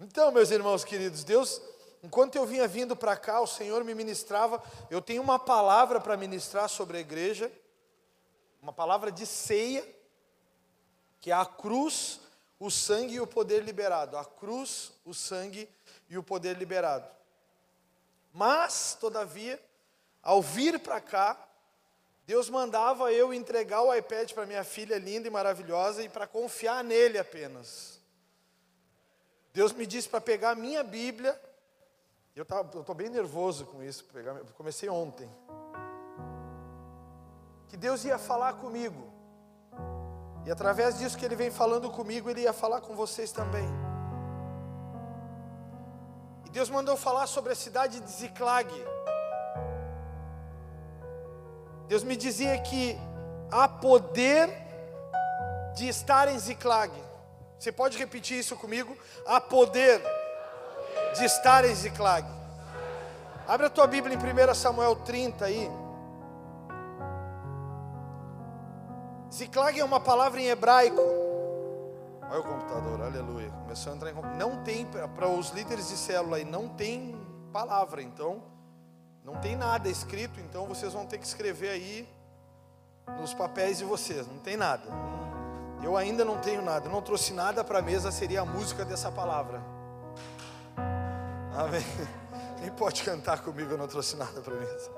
Então, meus irmãos queridos, Deus, enquanto eu vinha vindo para cá, o Senhor me ministrava. Eu tenho uma palavra para ministrar sobre a igreja, uma palavra de ceia, que é a cruz, o sangue e o poder liberado. A cruz, o sangue e o poder liberado. Mas, todavia, ao vir para cá, Deus mandava eu entregar o iPad para minha filha linda e maravilhosa e para confiar nele apenas. Deus me disse para pegar a minha Bíblia. Eu estou bem nervoso com isso. Pegar, comecei ontem. Que Deus ia falar comigo. E através disso que Ele vem falando comigo, Ele ia falar com vocês também. E Deus mandou falar sobre a cidade de Ziclag. Deus me dizia que há poder de estar em Ziclag. Você pode repetir isso comigo? Há poder de estar em Ziclag. Abre a tua Bíblia em 1 Samuel 30 aí. Ziclag é uma palavra em hebraico. Olha o computador, aleluia. Começou a entrar em Não tem, para os líderes de célula aí, não tem palavra, então, não tem nada escrito, então vocês vão ter que escrever aí nos papéis de vocês, não tem nada. Eu ainda não tenho nada, não trouxe nada para a mesa, seria a música dessa palavra. Amém. Quem pode cantar comigo? Eu não trouxe nada para a mesa.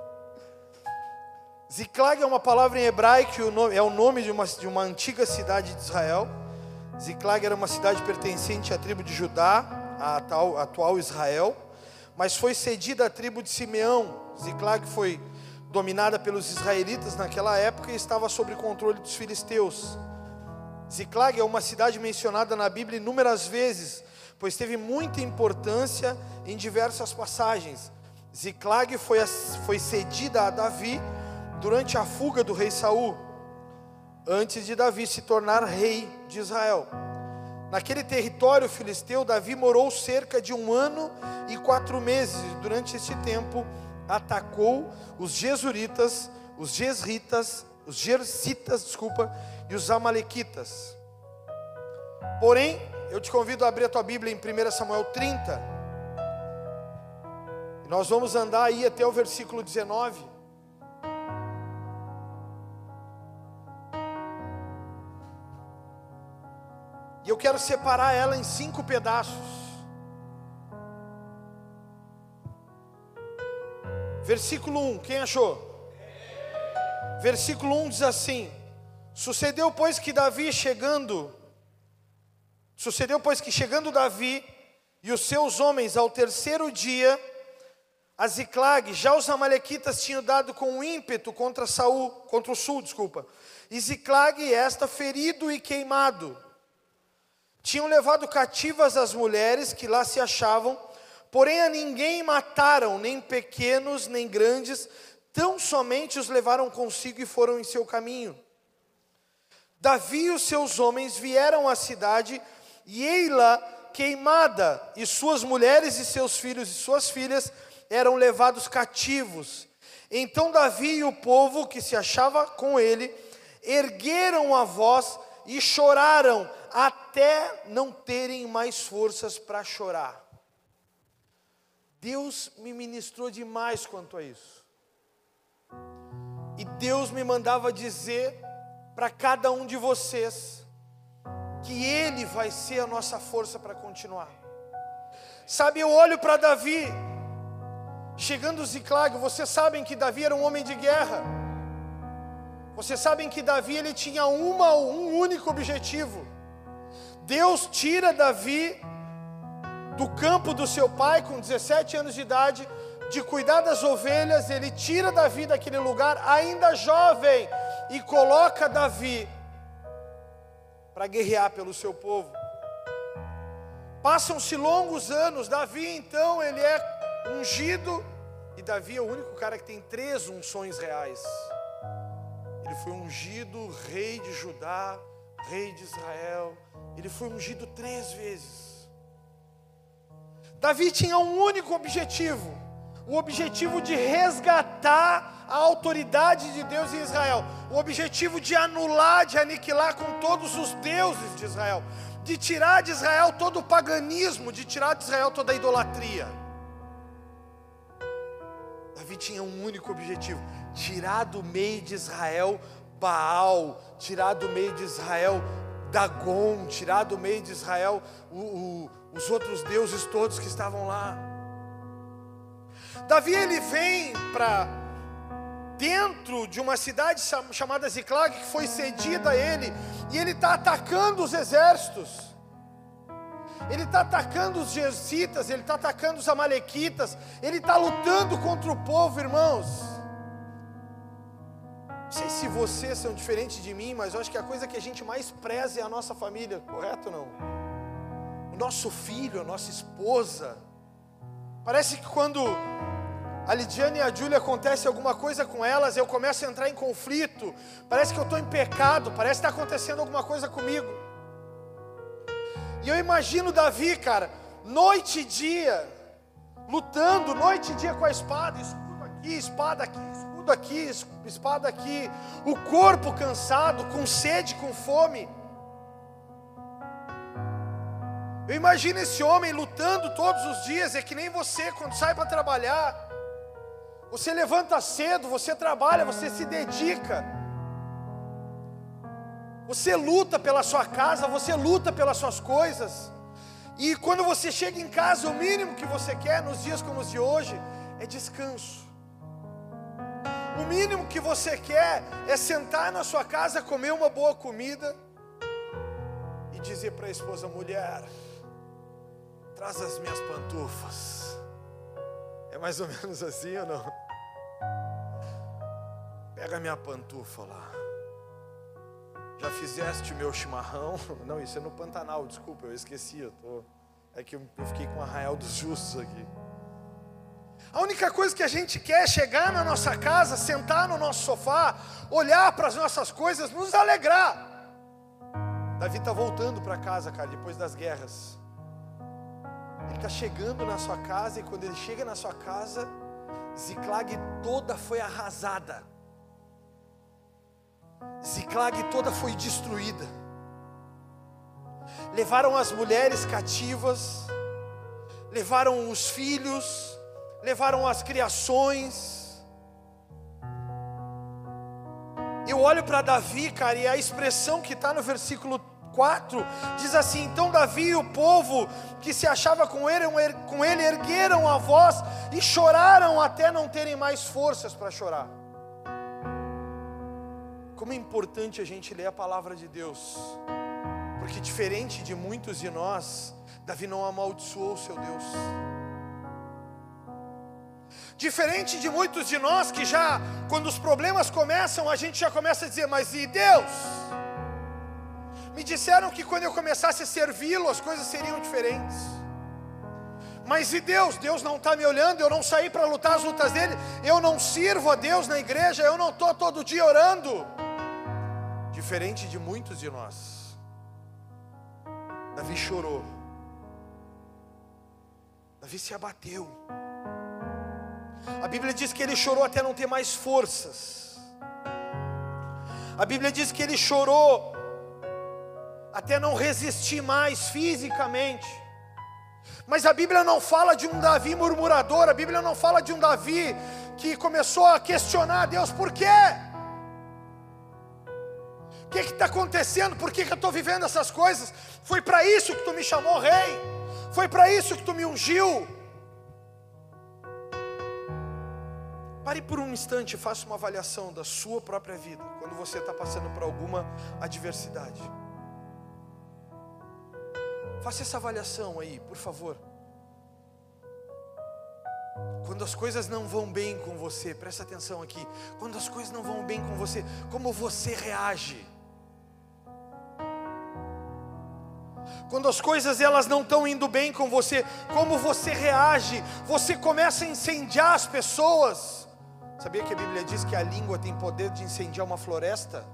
Ziklag é uma palavra em hebraico, é o nome de uma, de uma antiga cidade de Israel. Ziklag era uma cidade pertencente à tribo de Judá, a atual, atual Israel, mas foi cedida à tribo de Simeão. Ziklag foi dominada pelos israelitas naquela época e estava sob controle dos filisteus. Ziklag é uma cidade mencionada na Bíblia inúmeras vezes, pois teve muita importância em diversas passagens. Ziklag foi, foi cedida a Davi durante a fuga do rei Saul, antes de Davi se tornar rei de Israel. Naquele território filisteu, Davi morou cerca de um ano e quatro meses. Durante esse tempo, atacou os Jesuritas, os Jesritas, os Jersitas, desculpa, e os Amalequitas. Porém, eu te convido a abrir a tua Bíblia em 1 Samuel 30. Nós vamos andar aí até o versículo 19. E eu quero separar ela em cinco pedaços. Versículo 1, quem achou? Versículo 1 diz assim: Sucedeu, pois, que Davi chegando, sucedeu, pois, que chegando Davi e os seus homens ao terceiro dia, a Ziclag, já os amalequitas tinham dado com ímpeto contra Saul, contra o sul, desculpa. E Ziclag, esta ferido e queimado. Tinham levado cativas as mulheres que lá se achavam, porém a ninguém mataram, nem pequenos, nem grandes, tão somente os levaram consigo e foram em seu caminho. Davi e os seus homens vieram à cidade, e ei-la queimada, e suas mulheres e seus filhos e suas filhas eram levados cativos. Então Davi e o povo que se achava com ele ergueram a voz e choraram até não terem mais forças para chorar. Deus me ministrou demais quanto a isso. E Deus me mandava dizer para cada um de vocês que Ele vai ser a nossa força para continuar. Sabe, eu olho para Davi, chegando Ziclag, vocês sabem que Davi era um homem de guerra. Vocês sabem que Davi ele tinha uma, um único objetivo. Deus tira Davi do campo do seu pai com 17 anos de idade, de cuidar das ovelhas, ele tira Davi daquele lugar ainda jovem e coloca Davi para guerrear pelo seu povo. Passam-se longos anos, Davi então ele é ungido, e Davi é o único cara que tem três unções reais. Ele foi ungido rei de Judá, rei de Israel, ele foi ungido três vezes. Davi tinha um único objetivo, o objetivo de resgatar a autoridade de Deus em Israel, o objetivo de anular, de aniquilar com todos os deuses de Israel, de tirar de Israel todo o paganismo, de tirar de Israel toda a idolatria. Davi tinha um único objetivo: tirar do meio de Israel Baal, tirar do meio de Israel Dagon, tirar do meio de Israel o, o, os outros deuses todos que estavam lá. Davi ele vem para dentro de uma cidade chamada Ziclag que foi cedida a ele e ele está atacando os exércitos. Ele está atacando os jersitas, ele está atacando os amalequitas, ele está lutando contra o povo, irmãos. Não sei se vocês são diferentes de mim, mas eu acho que a coisa que a gente mais preza é a nossa família, correto ou não? O nosso filho, a nossa esposa. Parece que quando a Lidiane e a Júlia acontece alguma coisa com elas, eu começo a entrar em conflito. Parece que eu estou em pecado, parece que está acontecendo alguma coisa comigo. E eu imagino Davi, cara, noite e dia, lutando, noite e dia com a espada, escudo aqui, espada aqui, escudo aqui, espada aqui, o corpo cansado, com sede, com fome. Eu imagino esse homem lutando todos os dias, é que nem você quando sai para trabalhar. Você levanta cedo, você trabalha, você se dedica. Você luta pela sua casa, você luta pelas suas coisas. E quando você chega em casa, o mínimo que você quer nos dias como os de hoje é descanso. O mínimo que você quer é sentar na sua casa, comer uma boa comida e dizer para a esposa: mulher, traz as minhas pantufas. É mais ou menos assim ou não? Pega minha pantufa lá. Já fizeste meu chimarrão? Não, isso é no Pantanal, desculpa, eu esqueci. Eu tô... É que eu fiquei com o arraial dos justos aqui. A única coisa que a gente quer é chegar na nossa casa, sentar no nosso sofá, olhar para as nossas coisas, nos alegrar. Davi está voltando para casa, cara, depois das guerras. Ele está chegando na sua casa e quando ele chega na sua casa, Ziclag toda foi arrasada. Ziclag toda foi destruída. Levaram as mulheres cativas, levaram os filhos, levaram as criações. Eu olho para Davi, cara, e a expressão que está no versículo 4 diz assim: Então Davi e o povo que se achava com ele, com ele ergueram a voz e choraram até não terem mais forças para chorar. Como é importante a gente ler a palavra de Deus, porque diferente de muitos de nós, Davi não amaldiçoou seu Deus. Diferente de muitos de nós que já, quando os problemas começam, a gente já começa a dizer: Mas e Deus? Me disseram que quando eu começasse a servi-lo, as coisas seriam diferentes. Mas e Deus? Deus não está me olhando, eu não saí para lutar as lutas dele, eu não sirvo a Deus na igreja, eu não estou todo dia orando diferente de muitos de nós. Davi chorou. Davi se abateu. A Bíblia diz que ele chorou até não ter mais forças. A Bíblia diz que ele chorou até não resistir mais fisicamente. Mas a Bíblia não fala de um Davi murmurador, a Bíblia não fala de um Davi que começou a questionar Deus, por quê? O que está acontecendo? Por que, que eu estou vivendo essas coisas? Foi para isso que tu me chamou rei. Foi para isso que tu me ungiu. Pare por um instante e faça uma avaliação da sua própria vida quando você está passando por alguma adversidade. Faça essa avaliação aí, por favor. Quando as coisas não vão bem com você, presta atenção aqui. Quando as coisas não vão bem com você, como você reage? Quando as coisas elas não estão indo bem com você, como você reage? Você começa a incendiar as pessoas. Sabia que a Bíblia diz que a língua tem poder de incendiar uma floresta?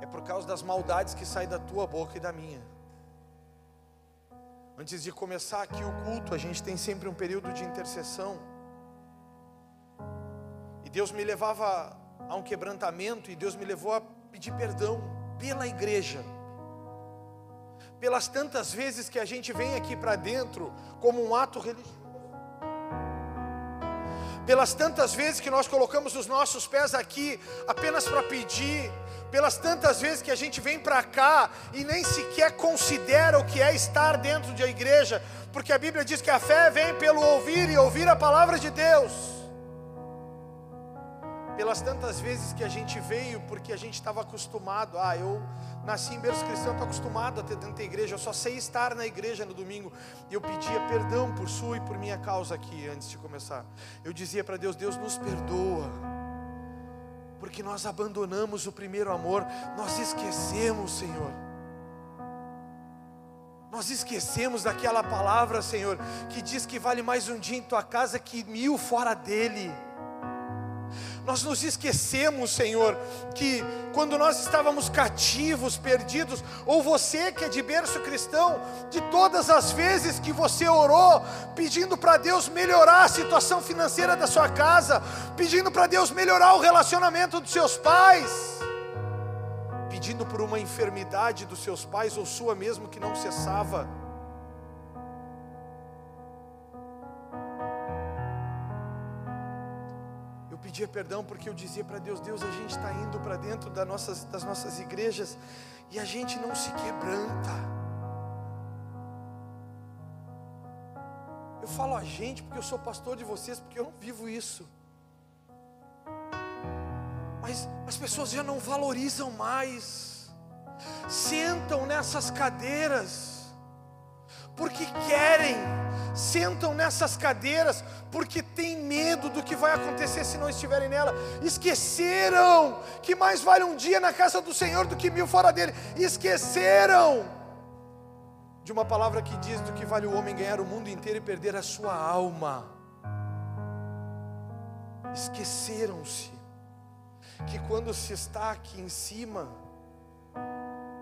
É por causa das maldades que saem da tua boca e da minha. Antes de começar aqui o culto, a gente tem sempre um período de intercessão. E Deus me levava a um quebrantamento, e Deus me levou a pedir perdão pela igreja pelas tantas vezes que a gente vem aqui para dentro como um ato religioso, pelas tantas vezes que nós colocamos os nossos pés aqui apenas para pedir, pelas tantas vezes que a gente vem para cá e nem sequer considera o que é estar dentro de a igreja, porque a Bíblia diz que a fé vem pelo ouvir e ouvir a palavra de Deus pelas tantas vezes que a gente veio, porque a gente estava acostumado, ah, eu nasci em berço cristão, estou acostumado a ter dentro da igreja, eu só sei estar na igreja no domingo, eu pedia perdão por sua e por minha causa aqui, antes de começar, eu dizia para Deus, Deus nos perdoa, porque nós abandonamos o primeiro amor, nós esquecemos, Senhor, nós esquecemos daquela palavra, Senhor, que diz que vale mais um dia em tua casa que mil fora dele, nós nos esquecemos, Senhor, que quando nós estávamos cativos, perdidos, ou você que é de berço cristão, de todas as vezes que você orou, pedindo para Deus melhorar a situação financeira da sua casa, pedindo para Deus melhorar o relacionamento dos seus pais, pedindo por uma enfermidade dos seus pais ou sua mesmo que não cessava, pedia perdão porque eu dizia para Deus: Deus, a gente está indo para dentro das nossas, das nossas igrejas e a gente não se quebranta. Eu falo a gente porque eu sou pastor de vocês, porque eu não vivo isso. Mas as pessoas já não valorizam mais, sentam nessas cadeiras, porque querem sentam nessas cadeiras porque tem medo do que vai acontecer se não estiverem nela. Esqueceram que mais vale um dia na casa do Senhor do que mil fora dele. Esqueceram de uma palavra que diz do que vale o homem ganhar o mundo inteiro e perder a sua alma. Esqueceram-se que quando se está aqui em cima,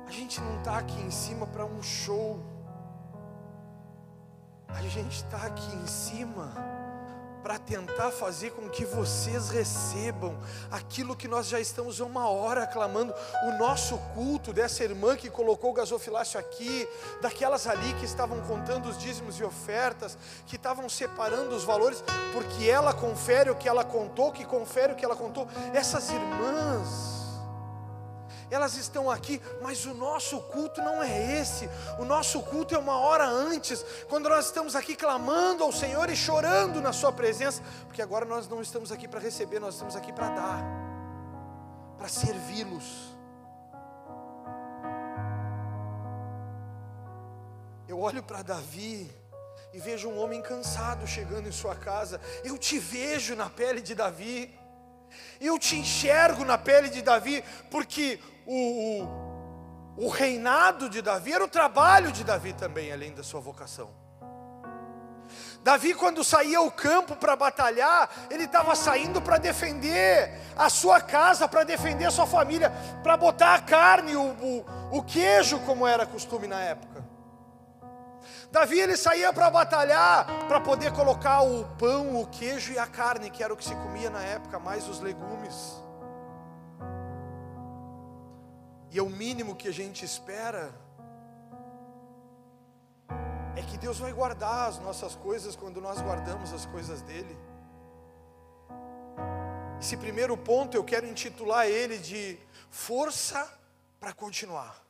a gente não está aqui em cima para um show a gente está aqui em cima para tentar fazer com que vocês recebam aquilo que nós já estamos uma hora clamando, o nosso culto dessa irmã que colocou o gasofilácio aqui, daquelas ali que estavam contando os dízimos e ofertas, que estavam separando os valores, porque ela confere o que ela contou, que confere o que ela contou, essas irmãs elas estão aqui, mas o nosso culto não é esse. O nosso culto é uma hora antes, quando nós estamos aqui clamando ao Senhor e chorando na Sua presença, porque agora nós não estamos aqui para receber, nós estamos aqui para dar, para servi-los. Eu olho para Davi e vejo um homem cansado chegando em sua casa. Eu te vejo na pele de Davi. Eu te enxergo na pele de Davi, porque o, o, o reinado de Davi era o trabalho de Davi também, além da sua vocação. Davi, quando saía ao campo para batalhar, ele estava saindo para defender a sua casa, para defender a sua família, para botar a carne, o, o, o, queijo, como era costume na época. Davi ele saía para batalhar, para poder colocar o pão, o queijo e a carne, que era o que se comia na época, mais os legumes. E é o mínimo que a gente espera é que Deus vai guardar as nossas coisas quando nós guardamos as coisas dele. Esse primeiro ponto eu quero intitular ele de força para continuar.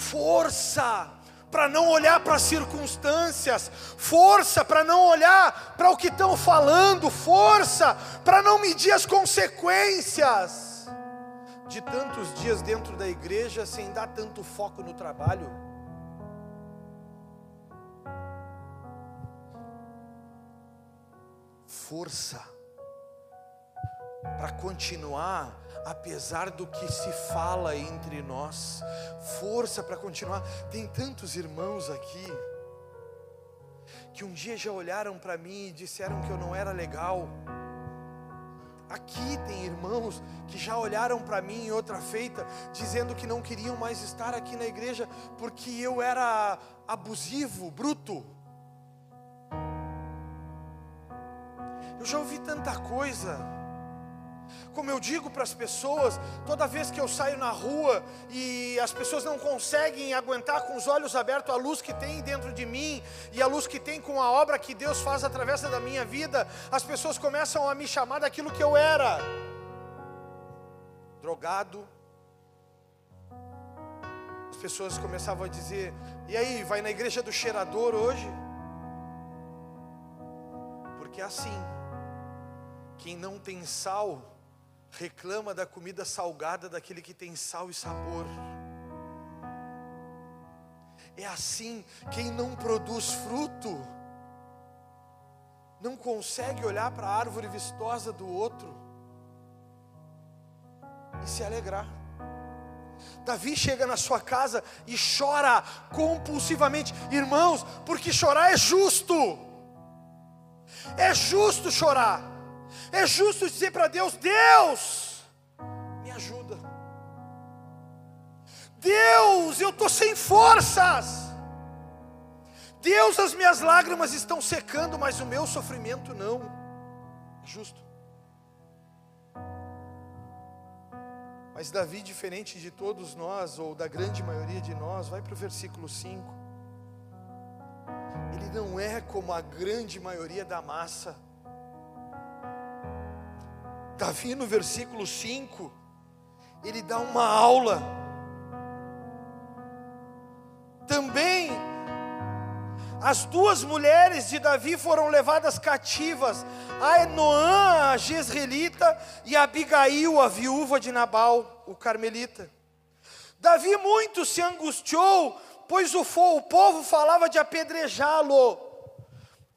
Força para não olhar para as circunstâncias, força para não olhar para o que estão falando, força para não medir as consequências de tantos dias dentro da igreja sem dar tanto foco no trabalho? Força para continuar, apesar do que se fala entre nós, força para continuar. Tem tantos irmãos aqui que um dia já olharam para mim e disseram que eu não era legal Aqui tem irmãos que já olharam para mim em outra feita, dizendo que não queriam mais estar aqui na igreja porque eu era abusivo, bruto. Eu já ouvi tanta coisa, Como eu digo para as pessoas, toda vez que eu saio na rua e as pessoas não conseguem aguentar com os olhos abertos a luz que tem dentro de mim e a luz que tem com a obra que Deus faz através da minha vida, as pessoas começam a me chamar daquilo que eu era: drogado. As pessoas começavam a dizer: e aí, vai na igreja do cheirador hoje? Porque é assim, quem não tem sal, reclama da comida salgada daquele que tem sal e sabor. É assim, quem não produz fruto, não consegue olhar para a árvore vistosa do outro e se alegrar. Davi chega na sua casa e chora compulsivamente, irmãos, porque chorar é justo, é justo chorar. É justo dizer para Deus: Deus, me ajuda. Deus, eu estou sem forças. Deus, as minhas lágrimas estão secando, mas o meu sofrimento não. É justo. Mas Davi, diferente de todos nós, ou da grande maioria de nós, vai para o versículo 5. Ele não é como a grande maioria da massa Davi, no versículo 5, ele dá uma aula. Também, as duas mulheres de Davi foram levadas cativas, a Enoã, a Jezreelita, e a Abigail, a viúva de Nabal, o carmelita. Davi muito se angustiou, pois o, o povo falava de apedrejá-lo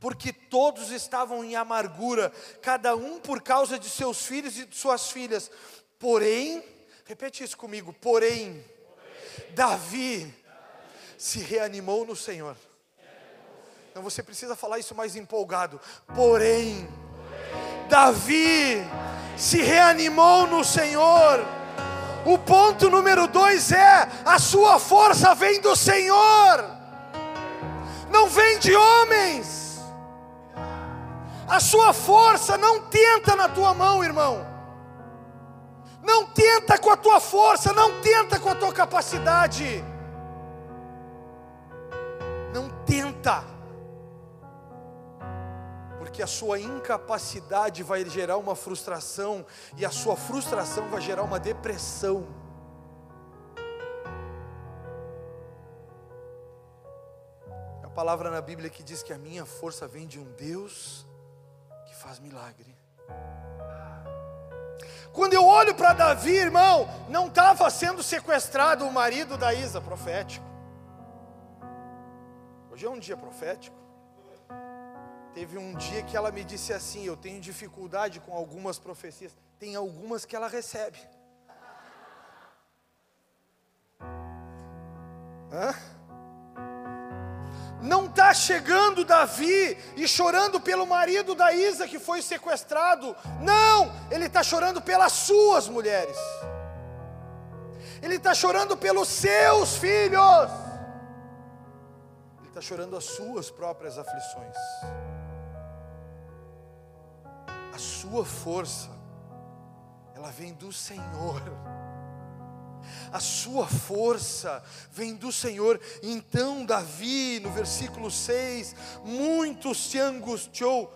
porque todos estavam em amargura, cada um por causa de seus filhos e de suas filhas. Porém, repete isso comigo: porém, Davi se reanimou no Senhor. Então você precisa falar isso mais empolgado. Porém, Davi se reanimou no Senhor. O ponto número dois é: a sua força vem do Senhor, não vem de homens. A sua força não tenta na tua mão, irmão. Não tenta com a tua força, não tenta com a tua capacidade. Não tenta. Porque a sua incapacidade vai gerar uma frustração e a sua frustração vai gerar uma depressão. A palavra na Bíblia que diz que a minha força vem de um Deus faz milagre. Quando eu olho para Davi, irmão, não estava sendo sequestrado o marido da Isa, profético. Hoje é um dia profético. Teve um dia que ela me disse assim: Eu tenho dificuldade com algumas profecias. Tem algumas que ela recebe. Hã? Não está chegando Davi e chorando pelo marido da Isa que foi sequestrado. Não, ele está chorando pelas suas mulheres. Ele está chorando pelos seus filhos. Ele está chorando as suas próprias aflições. A sua força, ela vem do Senhor a sua força vem do Senhor. Então, Davi, no versículo 6, muito se angustiou,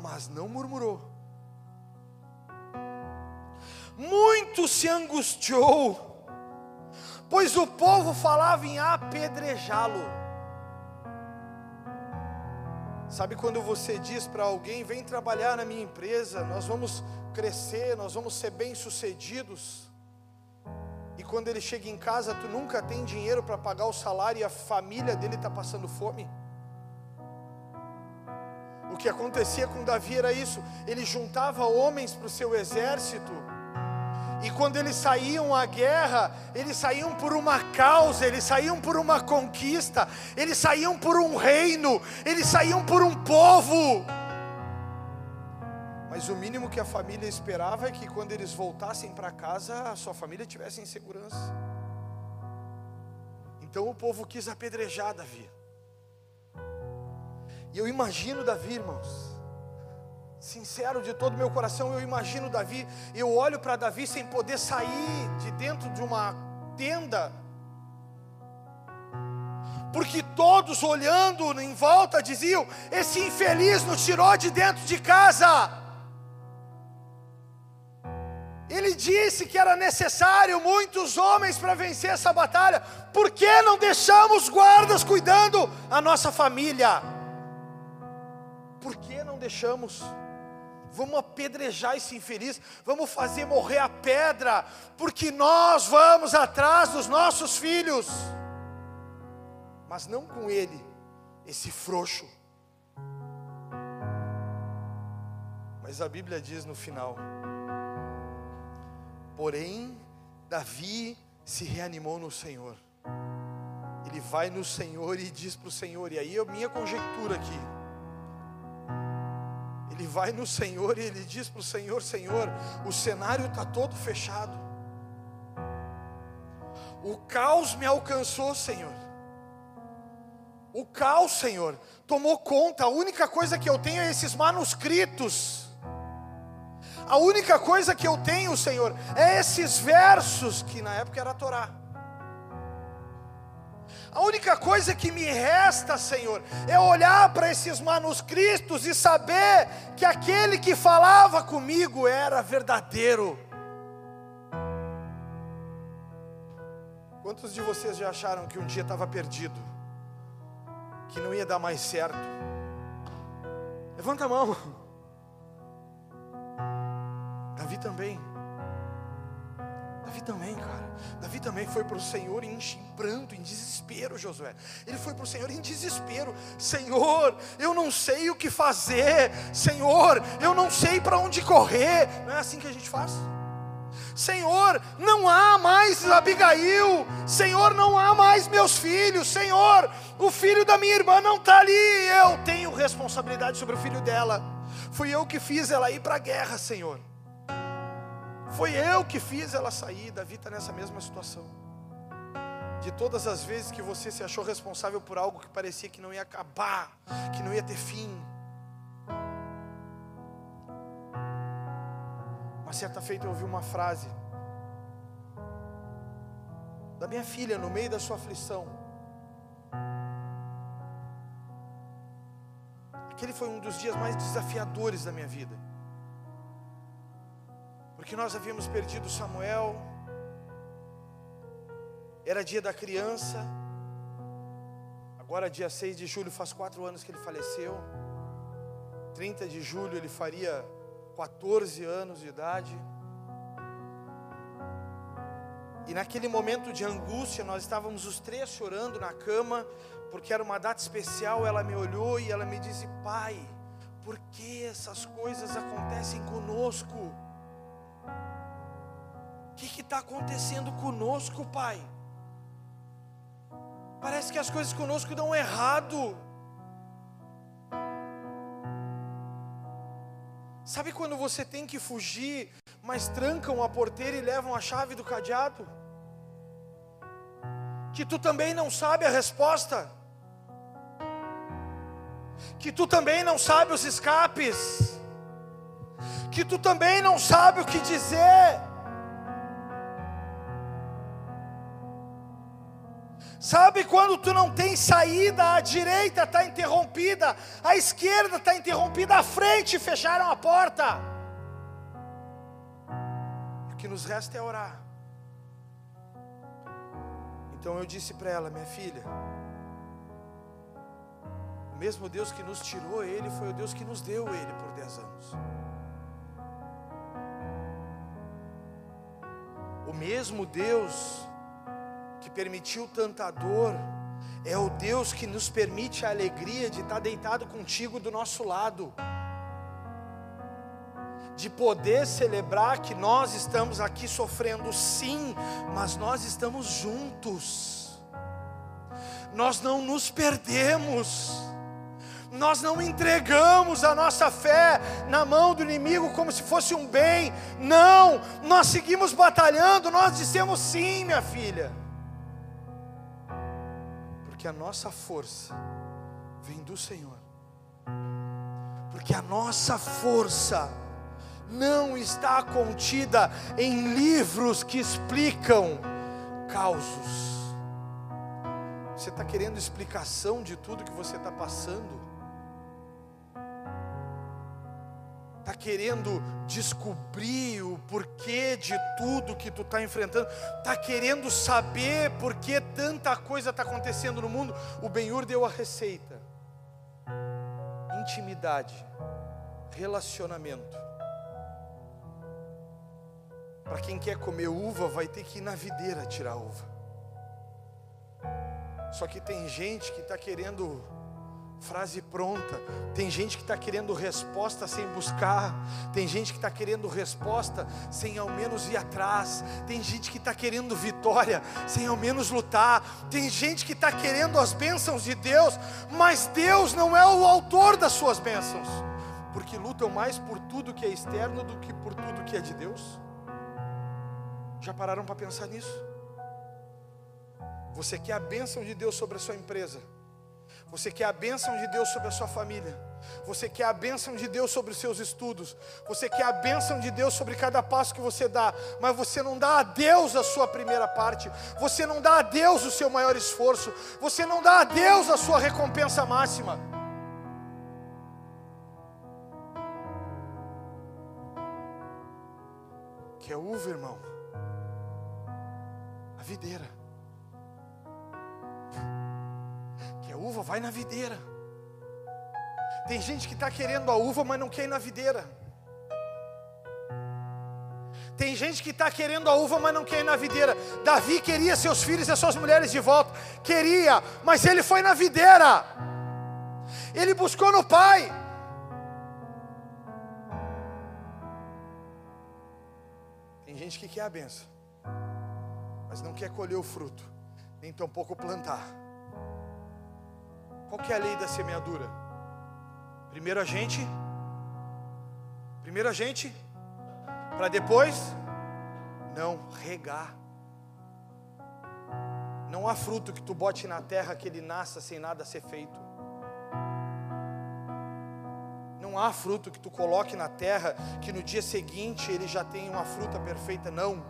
mas não murmurou. Muito se angustiou, pois o povo falava em apedrejá-lo. Sabe quando você diz para alguém: vem trabalhar na minha empresa, nós vamos crescer, nós vamos ser bem-sucedidos e quando ele chega em casa, tu nunca tem dinheiro para pagar o salário e a família dele está passando fome. O que acontecia com Davi era isso: ele juntava homens para o seu exército, e quando eles saíam à guerra, eles saíam por uma causa, eles saíam por uma conquista, eles saíam por um reino, eles saíam por um povo. Mas o mínimo que a família esperava é que quando eles voltassem para casa, a sua família tivesse em segurança. Então o povo quis apedrejar Davi. E eu imagino Davi, irmãos, sincero de todo meu coração, eu imagino Davi, eu olho para Davi sem poder sair de dentro de uma tenda, porque todos olhando em volta diziam: Esse infeliz nos tirou de dentro de casa. Ele disse que era necessário muitos homens para vencer essa batalha, por que não deixamos guardas cuidando a nossa família? Por que não deixamos? Vamos apedrejar esse infeliz, vamos fazer morrer a pedra, porque nós vamos atrás dos nossos filhos, mas não com ele, esse frouxo. Mas a Bíblia diz no final: Porém, Davi se reanimou no Senhor. Ele vai no Senhor e diz para o Senhor, e aí é a minha conjectura aqui. Ele vai no Senhor e ele diz para o Senhor: Senhor, o cenário está todo fechado. O caos me alcançou, Senhor. O caos, Senhor, tomou conta. A única coisa que eu tenho é esses manuscritos. A única coisa que eu tenho, Senhor, é esses versos, que na época era a Torá. A única coisa que me resta, Senhor, é olhar para esses manuscritos e saber que aquele que falava comigo era verdadeiro. Quantos de vocês já acharam que um dia estava perdido? Que não ia dar mais certo? Levanta a mão. Davi também. Davi também, cara. Davi também foi para o Senhor em, pranto, em desespero, Josué. Ele foi para o Senhor em desespero. Senhor, eu não sei o que fazer. Senhor, eu não sei para onde correr. Não é assim que a gente faz? Senhor, não há mais Abigail. Senhor, não há mais meus filhos. Senhor, o filho da minha irmã não está ali. Eu tenho responsabilidade sobre o filho dela. Fui eu que fiz ela ir para a guerra, Senhor. Foi eu que fiz ela sair. Davi está nessa mesma situação. De todas as vezes que você se achou responsável por algo que parecia que não ia acabar, que não ia ter fim. Uma certa feita eu ouvi uma frase da minha filha no meio da sua aflição. Aquele foi um dos dias mais desafiadores da minha vida porque nós havíamos perdido Samuel, era dia da criança, agora dia 6 de julho faz quatro anos que ele faleceu, 30 de julho ele faria 14 anos de idade, e naquele momento de angústia, nós estávamos os três chorando na cama, porque era uma data especial. Ela me olhou e ela me disse: Pai, por que essas coisas acontecem conosco? Que está acontecendo conosco, Pai? Parece que as coisas conosco dão errado. Sabe quando você tem que fugir, mas trancam a porteira e levam a chave do cadeado? Que tu também não sabe a resposta, que tu também não sabe os escapes, que tu também não sabe o que dizer. Sabe quando tu não tem saída, a direita está interrompida, a esquerda está interrompida, a frente fecharam a porta. O que nos resta é orar. Então eu disse para ela, minha filha, o mesmo Deus que nos tirou ele foi o Deus que nos deu ele por dez anos. O mesmo Deus que permitiu tanta dor, é o Deus que nos permite a alegria de estar deitado contigo do nosso lado, de poder celebrar que nós estamos aqui sofrendo, sim, mas nós estamos juntos, nós não nos perdemos. Nós não entregamos a nossa fé na mão do inimigo como se fosse um bem, não, nós seguimos batalhando, nós dissemos sim, minha filha porque a nossa força vem do Senhor. porque a nossa força não está contida em livros que explicam causos. Você está querendo explicação de tudo que você está passando? Está querendo descobrir o porquê de tudo que tu está enfrentando? Está querendo saber por que tanta coisa está acontecendo no mundo? O Benhur deu a receita: intimidade, relacionamento. Para quem quer comer uva, vai ter que ir na videira tirar uva. Só que tem gente que está querendo frase pronta, tem gente que está querendo resposta sem buscar, tem gente que está querendo resposta sem ao menos ir atrás, tem gente que está querendo vitória sem ao menos lutar, tem gente que está querendo as bênçãos de Deus, mas Deus não é o autor das suas bênçãos, porque lutam mais por tudo que é externo do que por tudo que é de Deus. Já pararam para pensar nisso? Você quer a bênção de Deus sobre a sua empresa? Você quer a bênção de Deus sobre a sua família? Você quer a bênção de Deus sobre os seus estudos? Você quer a bênção de Deus sobre cada passo que você dá? Mas você não dá a Deus a sua primeira parte. Você não dá a Deus o seu maior esforço. Você não dá a Deus a sua recompensa máxima. Que é uva, irmão videira. Uva vai na videira. Tem gente que está querendo a uva, mas não quer ir na videira. Tem gente que está querendo a uva, mas não quer ir na videira. Davi queria seus filhos e suas mulheres de volta. Queria, mas ele foi na videira. Ele buscou no pai. Tem gente que quer a benção mas não quer colher o fruto, nem tampouco plantar. Qual que é a lei da semeadura? Primeiro a gente, primeiro a gente, para depois não regar. Não há fruto que tu bote na terra que ele nasça sem nada ser feito. Não há fruto que tu coloque na terra que no dia seguinte ele já tenha uma fruta perfeita. Não.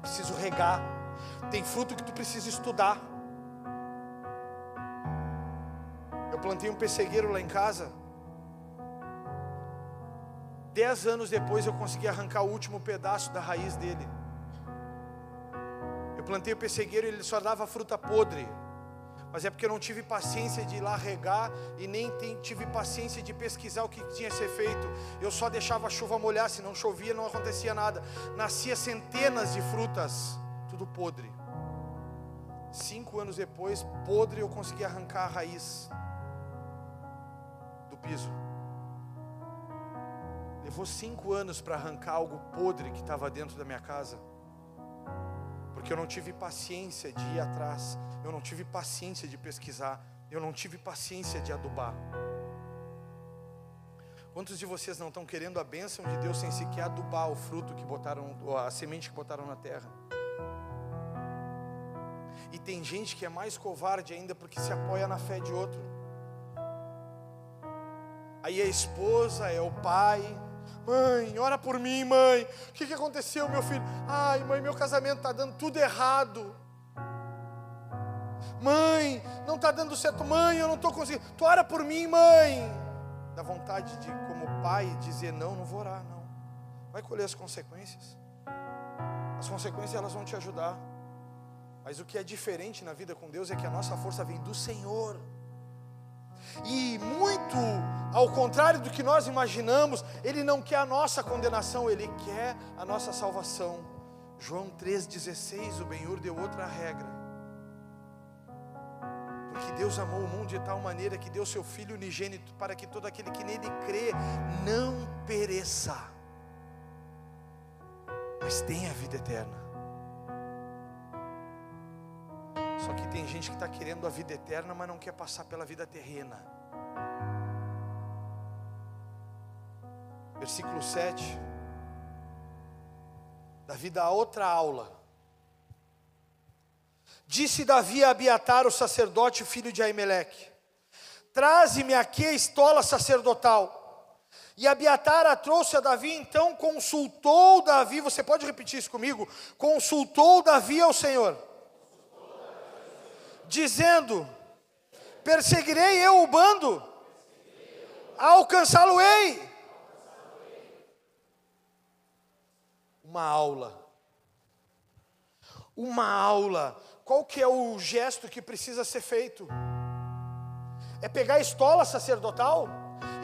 Preciso regar. Tem fruto que tu precisa estudar. Plantei um pessegueiro lá em casa. Dez anos depois eu consegui arrancar o último pedaço da raiz dele. Eu plantei o pessegueiro e ele só dava fruta podre. Mas é porque eu não tive paciência de ir lá regar e nem tive paciência de pesquisar o que tinha que ser feito. Eu só deixava a chuva molhar, se não chovia não acontecia nada. Nascia centenas de frutas tudo podre. Cinco anos depois, podre, eu consegui arrancar a raiz piso. Levou cinco anos para arrancar algo podre que estava dentro da minha casa, porque eu não tive paciência de ir atrás, eu não tive paciência de pesquisar, eu não tive paciência de adubar. Quantos de vocês não estão querendo a bênção de Deus sem sequer adubar o fruto que botaram, a semente que botaram na terra? E tem gente que é mais covarde ainda porque se apoia na fé de outro. Aí é a esposa, é o pai. Mãe, ora por mim, mãe. O que, que aconteceu, meu filho? Ai, mãe, meu casamento está dando tudo errado. Mãe, não está dando certo. Mãe, eu não estou conseguindo. Tu ora por mim, mãe. Dá vontade de, como pai, dizer: Não, não vou orar, não. Vai colher as consequências. As consequências elas vão te ajudar. Mas o que é diferente na vida com Deus é que a nossa força vem do Senhor. E muito ao contrário do que nós imaginamos, Ele não quer a nossa condenação, Ele quer a nossa salvação. João 3,16, o Benhur deu outra regra. Porque Deus amou o mundo de tal maneira que deu seu Filho unigênito para que todo aquele que nele crê não pereça, mas tenha a vida eterna. Só que tem gente que está querendo a vida eterna, mas não quer passar pela vida terrena. Versículo 7. Davi dá outra aula. Disse Davi a Abiatar, o sacerdote, filho de Aimeleque: Traze-me aqui a estola sacerdotal. E Abiatar a trouxe a Davi, então consultou Davi, você pode repetir isso comigo? Consultou Davi ao Senhor, dizendo: Perseguirei eu o bando, alcançá-lo-ei. Uma aula, uma aula. Qual que é o gesto que precisa ser feito? É pegar a estola sacerdotal?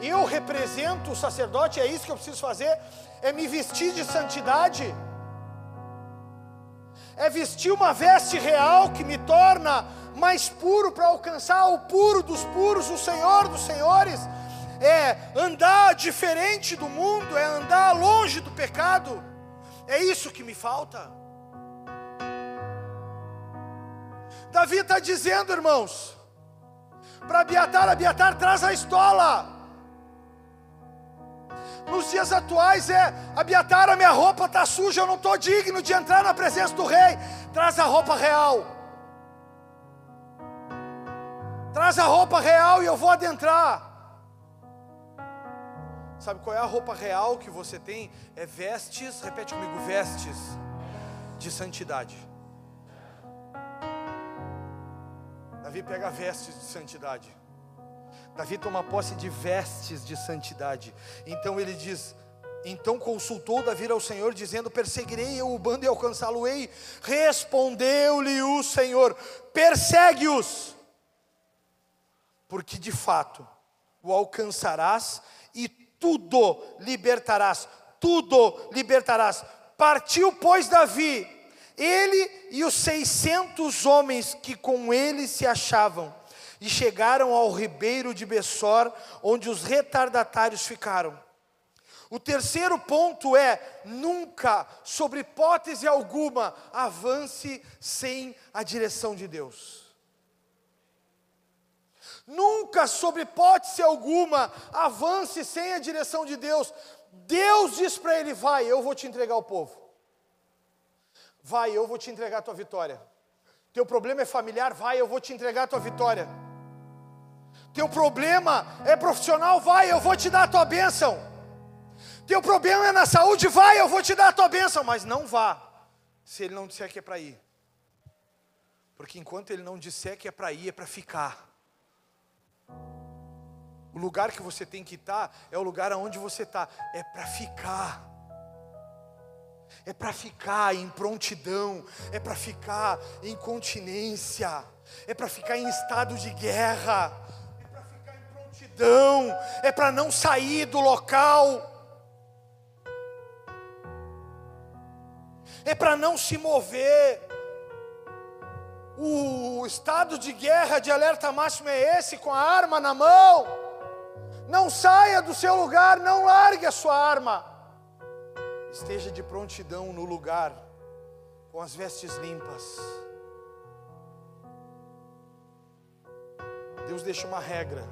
Eu represento o sacerdote, é isso que eu preciso fazer? É me vestir de santidade? É vestir uma veste real que me torna mais puro para alcançar o puro dos puros, o Senhor dos senhores? É andar diferente do mundo, é andar longe do pecado? É isso que me falta? Davi está dizendo, irmãos, para Abiatar, Abiatar traz a estola. Nos dias atuais é, Abiatar, a minha roupa está suja, eu não estou digno de entrar na presença do rei. Traz a roupa real. Traz a roupa real e eu vou adentrar. Sabe qual é a roupa real que você tem? É vestes, repete comigo, vestes de santidade. Davi pega vestes de santidade. Davi toma posse de vestes de santidade. Então ele diz: então consultou Davi ao Senhor, dizendo: Perseguirei eu o bando e alcançá-lo-ei. Respondeu-lhe o Senhor: Persegue-os, porque de fato o alcançarás e tudo libertarás. Tudo libertarás. Partiu, pois, Davi, ele e os seiscentos homens que com ele se achavam e chegaram ao ribeiro de Bessor, onde os retardatários ficaram. O terceiro ponto é: nunca, sobre hipótese alguma, avance sem a direção de Deus. Nunca, sobre hipótese alguma, avance sem a direção de Deus. Deus diz para ele: vai, eu vou te entregar o povo. Vai, eu vou te entregar a tua vitória. Teu problema é familiar, vai, eu vou te entregar a tua vitória. Teu problema é profissional, vai, eu vou te dar a tua bênção. Teu problema é na saúde, vai, eu vou te dar a tua bênção, mas não vá, se ele não disser que é para ir. Porque enquanto ele não disser que é para ir, é para ficar. O lugar que você tem que estar é o lugar aonde você está, é para ficar. É para ficar em prontidão, é para ficar em continência, é para ficar em estado de guerra. Multidão, é para não sair do local, é para não se mover. O estado de guerra, de alerta máximo é esse, com a arma na mão. Não saia do seu lugar, não largue a sua arma. Esteja de prontidão no lugar, com as vestes limpas. Deus deixa uma regra.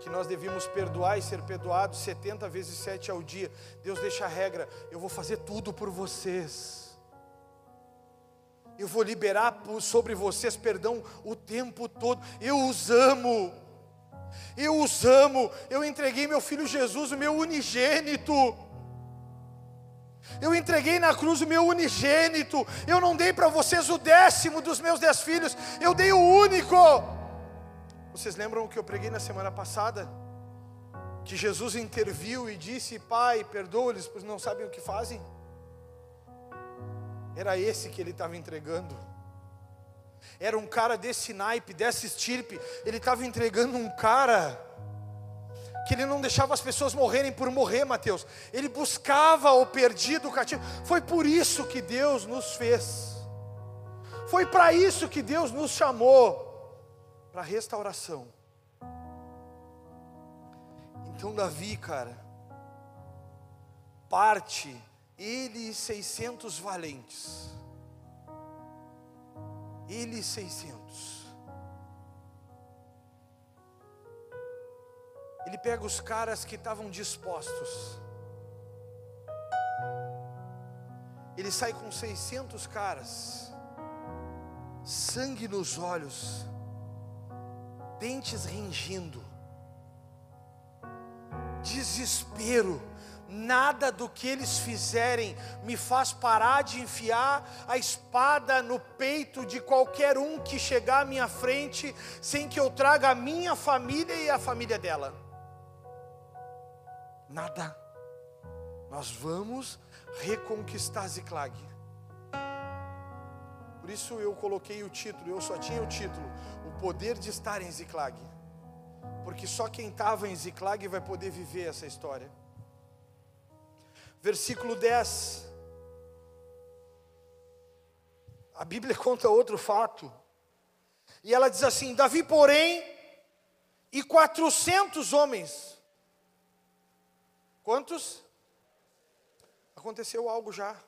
que nós devíamos perdoar e ser perdoados 70 vezes 7 ao dia. Deus deixa a regra: eu vou fazer tudo por vocês. Eu vou liberar sobre vocês perdão o tempo todo. Eu os amo. Eu os amo. Eu entreguei meu filho Jesus, o meu unigênito. Eu entreguei na cruz o meu unigênito. Eu não dei para vocês o décimo dos meus dez filhos. Eu dei o único. Vocês lembram o que eu preguei na semana passada? Que Jesus interviu e disse: Pai, perdoa-lhes, pois não sabem o que fazem. Era esse que ele estava entregando. Era um cara desse naipe, dessa estirpe. Ele estava entregando um cara que ele não deixava as pessoas morrerem por morrer, Mateus. Ele buscava o perdido, o cativo. Foi por isso que Deus nos fez. Foi para isso que Deus nos chamou para restauração. Então Davi, cara, parte ele e 600 valentes. Ele e 600. Ele pega os caras que estavam dispostos. Ele sai com 600 caras, sangue nos olhos, dentes ringindo, desespero. Nada do que eles fizerem me faz parar de enfiar a espada no peito de qualquer um que chegar à minha frente, sem que eu traga a minha família e a família dela. Nada. Nós vamos reconquistar Ziklag. Por isso eu coloquei o título, eu só tinha o título, o poder de estar em Ziklag. Porque só quem estava em Ziklag vai poder viver essa história. Versículo 10. A Bíblia conta outro fato. E ela diz assim: Davi, porém, e 400 homens. Quantos? Aconteceu algo já.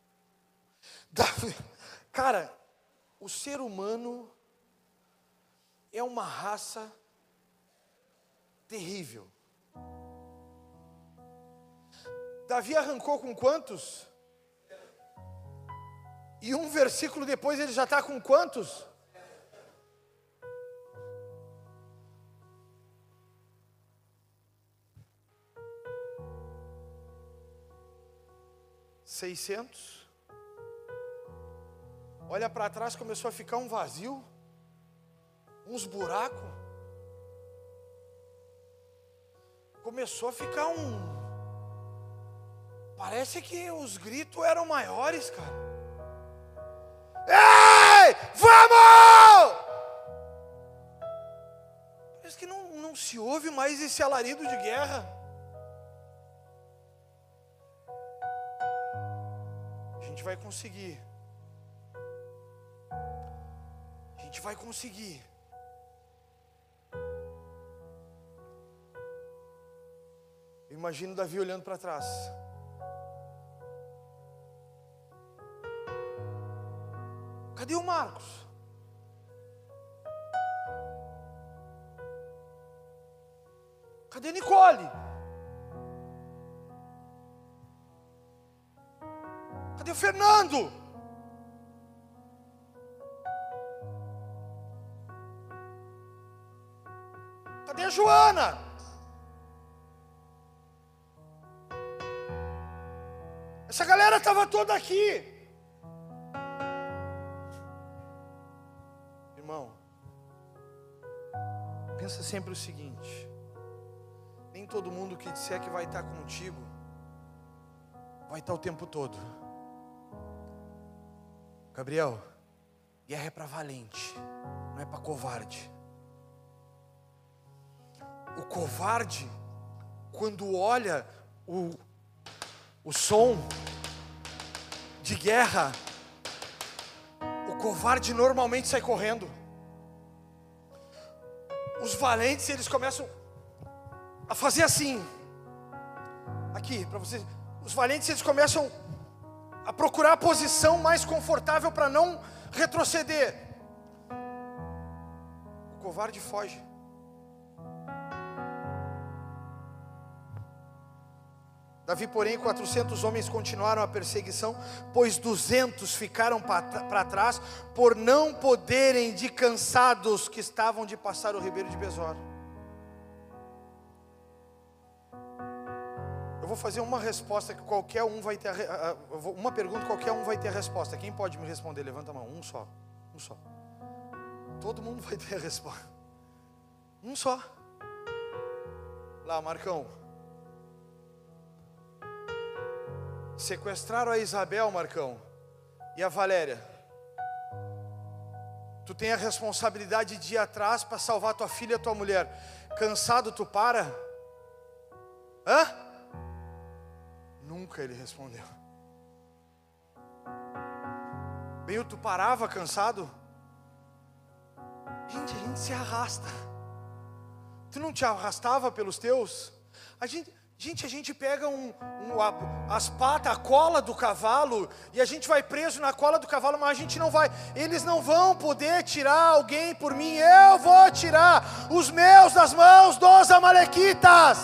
Davi, cara, o ser humano é uma raça terrível. Davi arrancou com quantos? E um versículo depois ele já está com quantos? Seiscentos. Olha para trás, começou a ficar um vazio, uns buracos. começou a ficar um. Parece que os gritos eram maiores, cara. Ei, vamos! Parece que não, não se ouve mais esse alarido de guerra. A gente vai conseguir. A gente vai conseguir. Eu imagino Davi olhando para trás. Cadê o Marcos? Cadê Nicole? Cadê o Fernando? Cadê a Joana? Essa galera estava toda aqui. Sempre o seguinte: nem todo mundo que disser que vai estar contigo vai estar o tempo todo. Gabriel, guerra é para valente, não é para covarde. O covarde, quando olha o o som de guerra, o covarde normalmente sai correndo. Os valentes, eles começam a fazer assim. Aqui, para vocês. Os valentes, eles começam a procurar a posição mais confortável para não retroceder. O covarde foge. Davi, porém, 400 homens continuaram a perseguição, pois 200 ficaram para trás, por não poderem de cansados que estavam de passar o ribeiro de Besor. Eu vou fazer uma resposta que qualquer um vai ter, uma pergunta qualquer um vai ter a resposta. Quem pode me responder? Levanta a mão. Um só. Um só. Todo mundo vai ter a resposta. Um só. Lá, Marcão. Sequestraram a Isabel, Marcão, e a Valéria. Tu tem a responsabilidade de ir atrás para salvar tua filha e tua mulher. Cansado tu para? Hã? Nunca ele respondeu. Meio tu parava cansado? Gente, a gente se arrasta. Tu não te arrastava pelos teus? A gente, Gente, a gente pega um, um, as patas, a cola do cavalo, e a gente vai preso na cola do cavalo, mas a gente não vai. Eles não vão poder tirar alguém por mim, eu vou tirar os meus das mãos dos Amalequitas.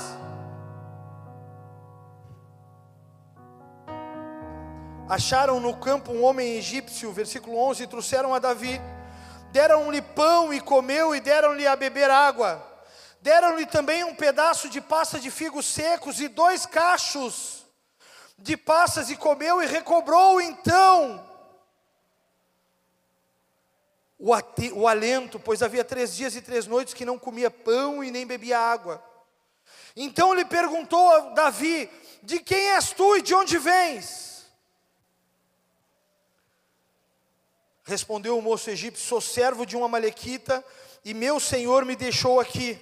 Acharam no campo um homem egípcio, versículo 11, e trouxeram a Davi. Deram-lhe pão e comeu, e deram-lhe a beber água. Deram-lhe também um pedaço de pasta de figos secos e dois cachos de passas, e comeu e recobrou então o, o alento, pois havia três dias e três noites que não comia pão e nem bebia água. Então lhe perguntou a Davi: De quem és tu e de onde vens? Respondeu o moço egípcio: Sou servo de uma malequita e meu senhor me deixou aqui,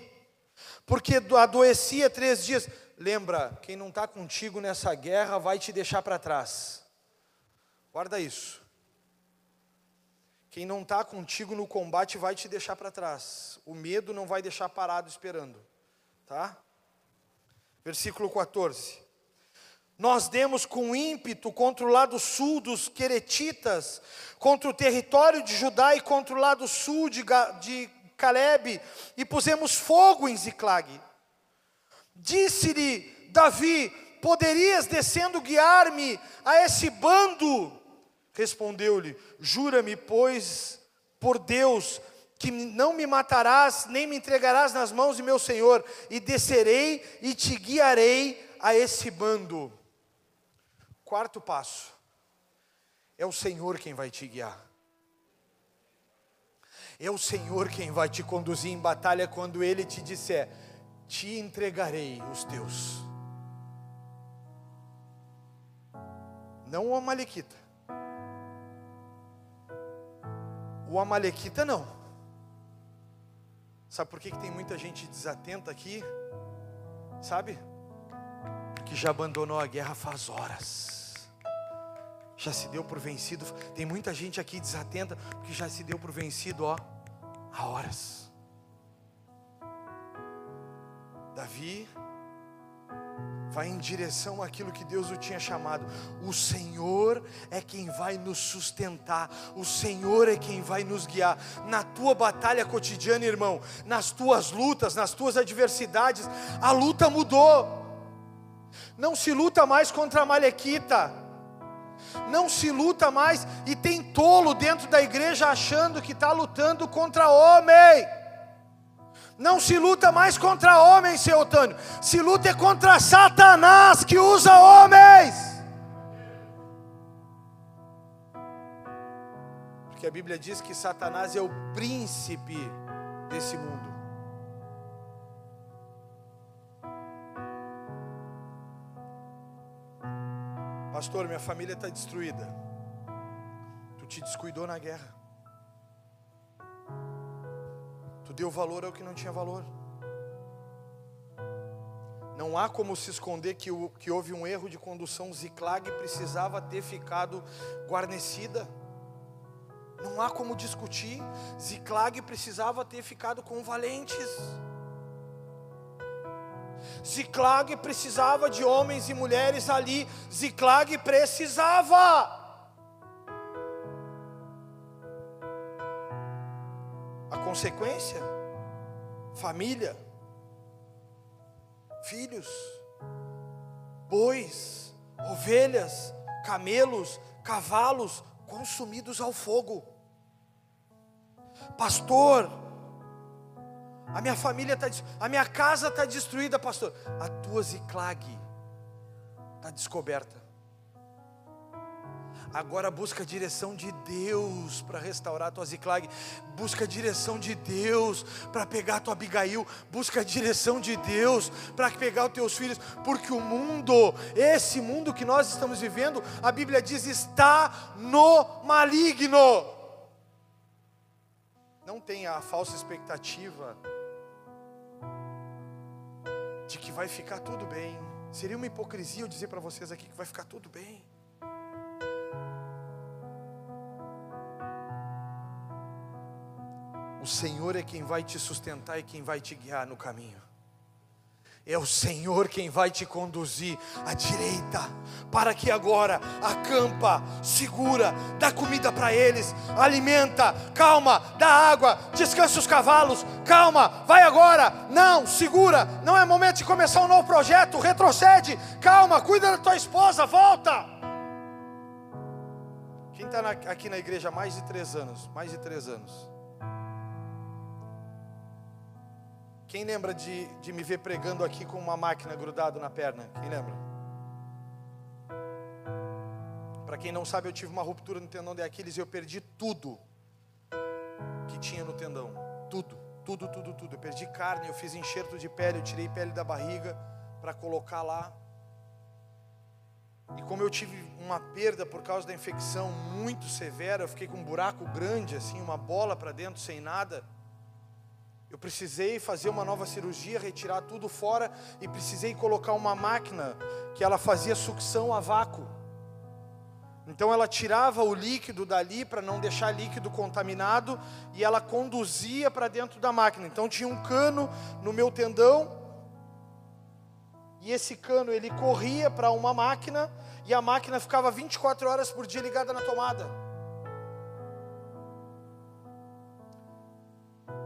porque adoecia três dias. Lembra, quem não está contigo nessa guerra vai te deixar para trás. Guarda isso. Quem não está contigo no combate vai te deixar para trás. O medo não vai deixar parado esperando. Tá? Versículo 14. Nós demos com ímpeto contra o lado sul dos Queretitas, contra o território de Judá e contra o lado sul de, de Caleb, e pusemos fogo em Ziclag. Disse-lhe Davi: Poderias descendo guiar-me a esse bando? Respondeu-lhe: Jura-me, pois, por Deus, que não me matarás, nem me entregarás nas mãos de meu senhor, e descerei e te guiarei a esse bando. Quarto passo: é o Senhor quem vai te guiar. É o Senhor quem vai te conduzir em batalha quando Ele te disser: Te entregarei os teus. Não o Amalequita. O Amalequita não. Sabe por que, que tem muita gente desatenta aqui? Sabe? Porque já abandonou a guerra faz horas. Já se deu por vencido. Tem muita gente aqui desatenta porque já se deu por vencido, ó, há horas. Davi vai em direção àquilo que Deus o tinha chamado. O Senhor é quem vai nos sustentar, o Senhor é quem vai nos guiar. Na tua batalha cotidiana, irmão, nas tuas lutas, nas tuas adversidades, a luta mudou. Não se luta mais contra a Malequita. Não se luta mais, e tem tolo dentro da igreja achando que está lutando contra homem. Não se luta mais contra homens, seu Otânio. Se luta é contra Satanás que usa homens. Porque a Bíblia diz que Satanás é o príncipe desse mundo. Pastor, minha família está destruída. Tu te descuidou na guerra. Tu deu valor ao que não tinha valor. Não há como se esconder que, que houve um erro de condução. Ziclag precisava ter ficado guarnecida. Não há como discutir. Ziclag precisava ter ficado com valentes. Ziclag precisava de homens e mulheres ali. Ziclag precisava. consequência? Família, filhos, bois, ovelhas, camelos, cavalos consumidos ao fogo. Pastor, a minha família está, a minha casa está destruída, pastor. A tua Ziclag está descoberta. Agora busca a direção de Deus para restaurar a tua Ziclag. Busca a direção de Deus para pegar a tua Abigail. Busca a direção de Deus para pegar os teus filhos. Porque o mundo, esse mundo que nós estamos vivendo, a Bíblia diz, está no maligno. Não tenha a falsa expectativa de que vai ficar tudo bem. Seria uma hipocrisia eu dizer para vocês aqui que vai ficar tudo bem. O Senhor é quem vai te sustentar e quem vai te guiar no caminho. É o Senhor quem vai te conduzir à direita, para que agora acampa, segura, dá comida para eles, alimenta, calma, dá água, descansa os cavalos, calma, vai agora, não, segura, não é momento de começar um novo projeto, retrocede, calma, cuida da tua esposa, volta. Quem está aqui na igreja há mais de três anos, mais de três anos, Quem lembra de, de me ver pregando aqui com uma máquina grudado na perna? Quem lembra? Para quem não sabe, eu tive uma ruptura no tendão de Aquiles e eu perdi tudo que tinha no tendão. Tudo, tudo, tudo, tudo. Eu perdi carne, eu fiz enxerto de pele, eu tirei pele da barriga para colocar lá. E como eu tive uma perda por causa da infecção muito severa, eu fiquei com um buraco grande, assim, uma bola para dentro sem nada. Eu precisei fazer uma nova cirurgia, retirar tudo fora e precisei colocar uma máquina que ela fazia sucção a vácuo. Então ela tirava o líquido dali para não deixar líquido contaminado e ela conduzia para dentro da máquina. Então tinha um cano no meu tendão e esse cano ele corria para uma máquina e a máquina ficava 24 horas por dia ligada na tomada.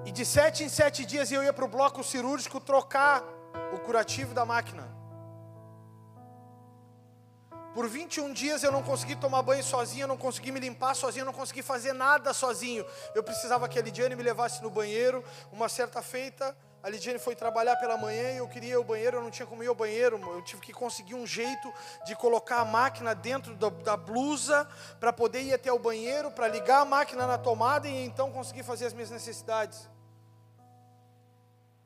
E de sete em sete dias eu ia para o bloco cirúrgico trocar o curativo da máquina. Por 21 dias eu não consegui tomar banho sozinho, eu não consegui me limpar sozinho, eu não consegui fazer nada sozinho. Eu precisava que a Lidiane me levasse no banheiro. Uma certa feita, a Lidiane foi trabalhar pela manhã e eu queria ir ao banheiro, eu não tinha como ir ao banheiro. Eu tive que conseguir um jeito de colocar a máquina dentro da, da blusa para poder ir até o banheiro, para ligar a máquina na tomada e então conseguir fazer as minhas necessidades.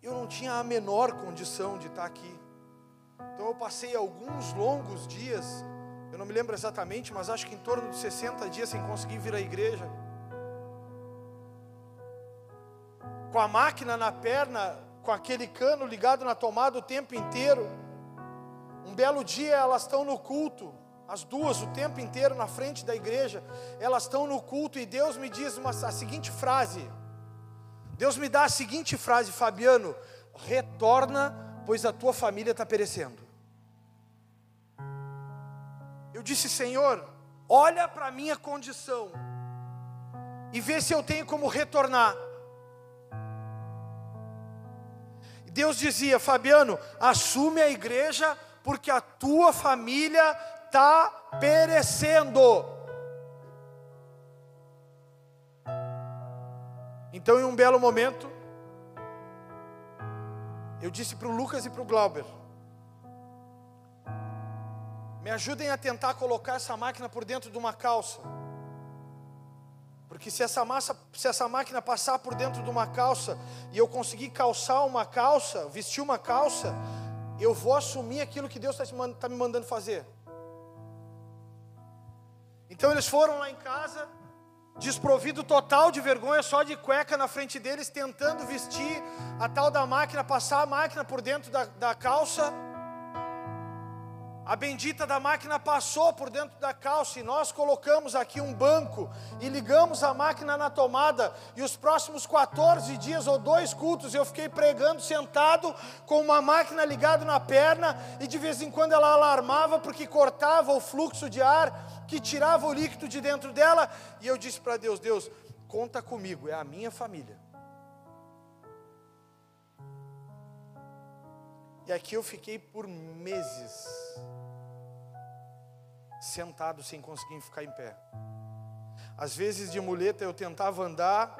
Eu não tinha a menor condição de estar aqui. Então eu passei alguns longos dias eu não me lembro exatamente, mas acho que em torno de 60 dias sem conseguir vir à igreja. Com a máquina na perna, com aquele cano ligado na tomada o tempo inteiro. Um belo dia elas estão no culto, as duas, o tempo inteiro na frente da igreja, elas estão no culto e Deus me diz uma, a seguinte frase. Deus me dá a seguinte frase, Fabiano: retorna, pois a tua família está perecendo. Eu disse, Senhor, olha para a minha condição e vê se eu tenho como retornar. Deus dizia, Fabiano, assume a igreja porque a tua família está perecendo. Então, em um belo momento, eu disse para o Lucas e para o Glauber: me ajudem a tentar colocar essa máquina por dentro de uma calça. Porque se essa, massa, se essa máquina passar por dentro de uma calça e eu conseguir calçar uma calça, vestir uma calça, eu vou assumir aquilo que Deus está tá me mandando fazer. Então eles foram lá em casa, desprovido total de vergonha, só de cueca na frente deles, tentando vestir a tal da máquina, passar a máquina por dentro da, da calça. A bendita da máquina passou por dentro da calça e nós colocamos aqui um banco e ligamos a máquina na tomada. E os próximos 14 dias ou dois cultos eu fiquei pregando sentado com uma máquina ligada na perna e de vez em quando ela alarmava porque cortava o fluxo de ar que tirava o líquido de dentro dela. E eu disse para Deus: Deus, conta comigo, é a minha família. E aqui eu fiquei por meses sentado sem conseguir ficar em pé. Às vezes de muleta eu tentava andar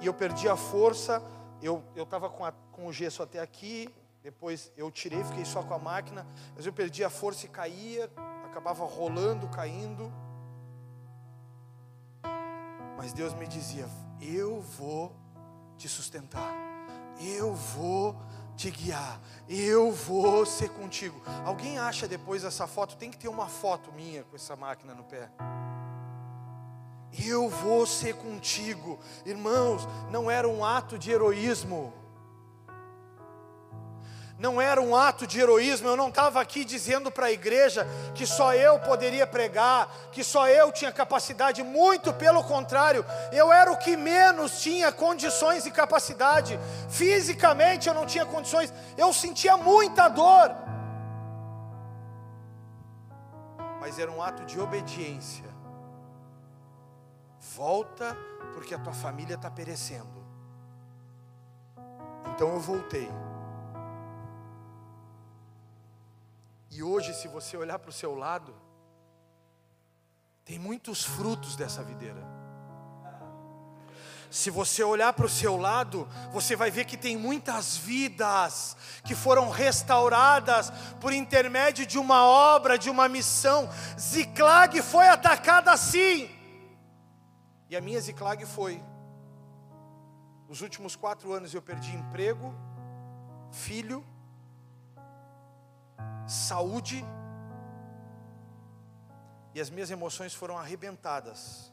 e eu perdia a força, eu estava com, com o gesso até aqui, depois eu tirei, fiquei só com a máquina, mas eu perdia a força e caía, acabava rolando, caindo. Mas Deus me dizia: Eu vou te sustentar, eu vou te guiar. Eu vou ser contigo. Alguém acha depois dessa foto? Tem que ter uma foto minha com essa máquina no pé. Eu vou ser contigo. Irmãos, não era um ato de heroísmo não era um ato de heroísmo, eu não estava aqui dizendo para a igreja que só eu poderia pregar, que só eu tinha capacidade, muito pelo contrário, eu era o que menos tinha condições e capacidade, fisicamente eu não tinha condições, eu sentia muita dor, mas era um ato de obediência. Volta, porque a tua família está perecendo. Então eu voltei. E hoje, se você olhar para o seu lado, tem muitos frutos dessa videira. Se você olhar para o seu lado, você vai ver que tem muitas vidas que foram restauradas por intermédio de uma obra, de uma missão. Ziclag foi atacada assim. E a minha Ziclag foi. Nos últimos quatro anos eu perdi emprego, filho, saúde, e as minhas emoções foram arrebentadas.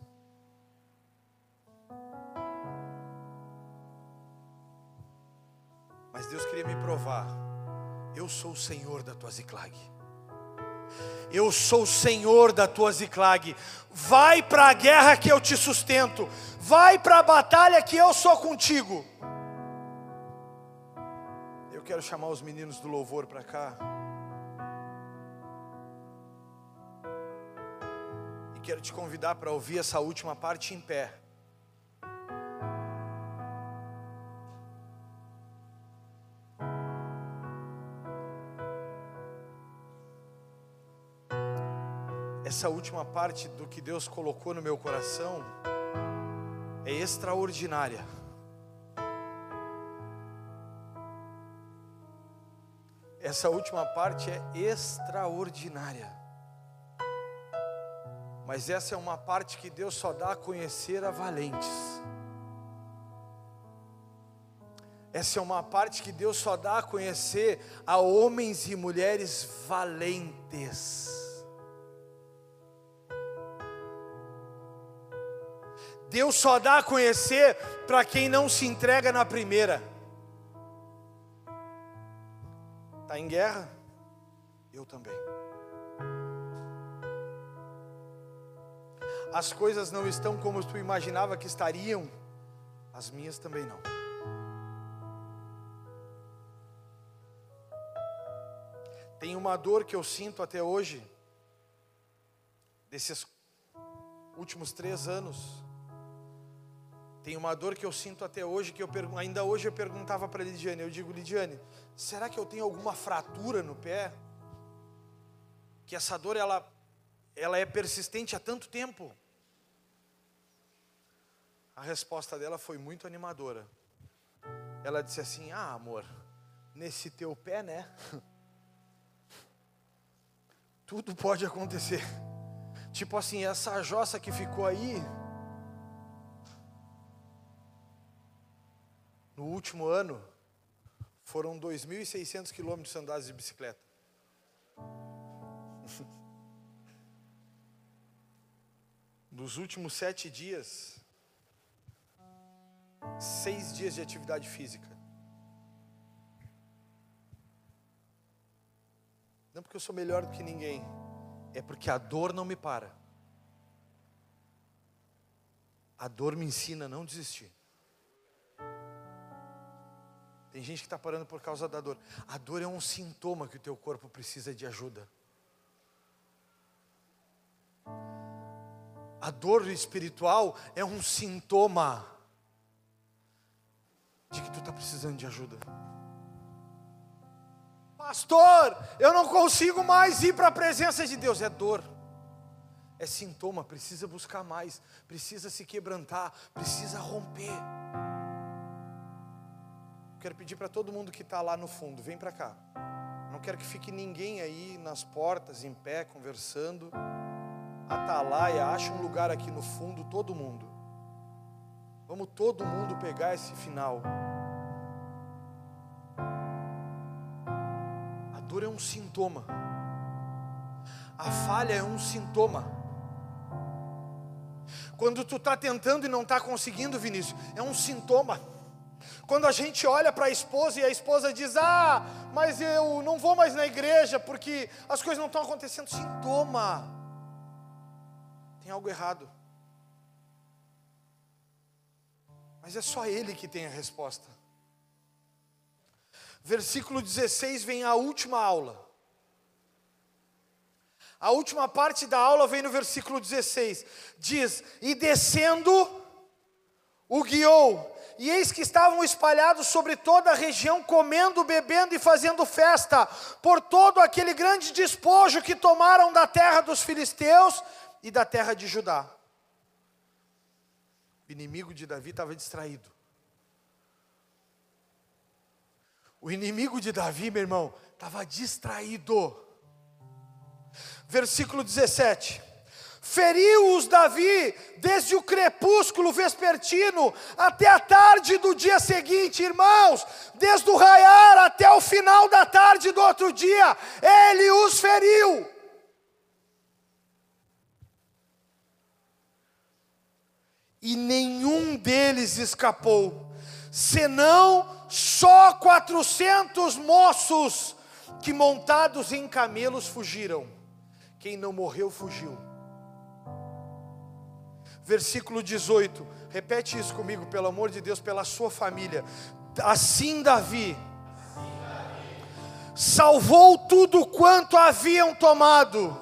Mas Deus queria me provar: eu sou o Senhor da tua Ziclag. Eu sou o Senhor da tua Ziclag. Vai para a guerra que eu te sustento. Vai para a batalha que eu sou contigo. Eu quero chamar os meninos do louvor para cá. Quero te convidar para ouvir essa última parte em pé. essa última parte do que Deus colocou no meu coração é extraordinária. Essa última parte é extraordinária. Mas essa é uma parte que Deus só dá a conhecer a valentes. Essa é uma parte que Deus só dá a conhecer a homens e mulheres valentes. Deus só dá a conhecer para quem não se entrega na primeira. Está em guerra? Eu também. As coisas não estão como tu imaginava que estariam, as minhas também não. Tem uma dor que eu sinto até hoje, desses últimos três anos, tem uma dor que eu sinto até hoje, que eu ainda hoje eu perguntava para Lidiane, eu digo, Lidiane, será que eu tenho alguma fratura no pé? Que essa dor ela, ela é persistente há tanto tempo? A resposta dela foi muito animadora. Ela disse assim: Ah, amor, nesse teu pé, né? Tudo pode acontecer. Tipo assim, essa jossa que ficou aí, No último ano, foram 2.600 quilômetros andados de bicicleta. Nos últimos sete dias, seis dias de atividade física. Não porque eu sou melhor do que ninguém, é porque a dor não me para. A dor me ensina a não desistir. Tem gente que está parando por causa da dor. A dor é um sintoma que o teu corpo precisa de ajuda. A dor espiritual é um sintoma de que tu está precisando de ajuda. Pastor, eu não consigo mais ir para a presença de Deus. É dor, é sintoma. Precisa buscar mais, precisa se quebrantar, precisa romper. Quero pedir para todo mundo que está lá no fundo, vem para cá. Não quero que fique ninguém aí nas portas, em pé, conversando. Atalaia, acha um lugar aqui no fundo, todo mundo. Vamos todo mundo pegar esse final. A dor é um sintoma. A falha é um sintoma. Quando tu está tentando e não está conseguindo, Vinícius, é um sintoma. Quando a gente olha para a esposa e a esposa diz: Ah, mas eu não vou mais na igreja porque as coisas não estão acontecendo. Sintoma. Tem algo errado. Mas é só Ele que tem a resposta. Versículo 16 vem a última aula. A última parte da aula vem no versículo 16. Diz: E descendo, o guiou e eis que estavam espalhados sobre toda a região, comendo, bebendo e fazendo festa, por todo aquele grande despojo que tomaram da terra dos filisteus e da terra de Judá. O inimigo de Davi estava distraído. O inimigo de Davi, meu irmão, estava distraído. Versículo 17. Feriu-os Davi desde o crepúsculo vespertino até a tarde do dia seguinte, irmãos, desde o raiar até o final da tarde do outro dia, ele os feriu. E nenhum deles escapou, senão só quatrocentos moços que montados em camelos fugiram. Quem não morreu, fugiu. Versículo 18, repete isso comigo, pelo amor de Deus, pela sua família. Assim Davi salvou tudo quanto haviam tomado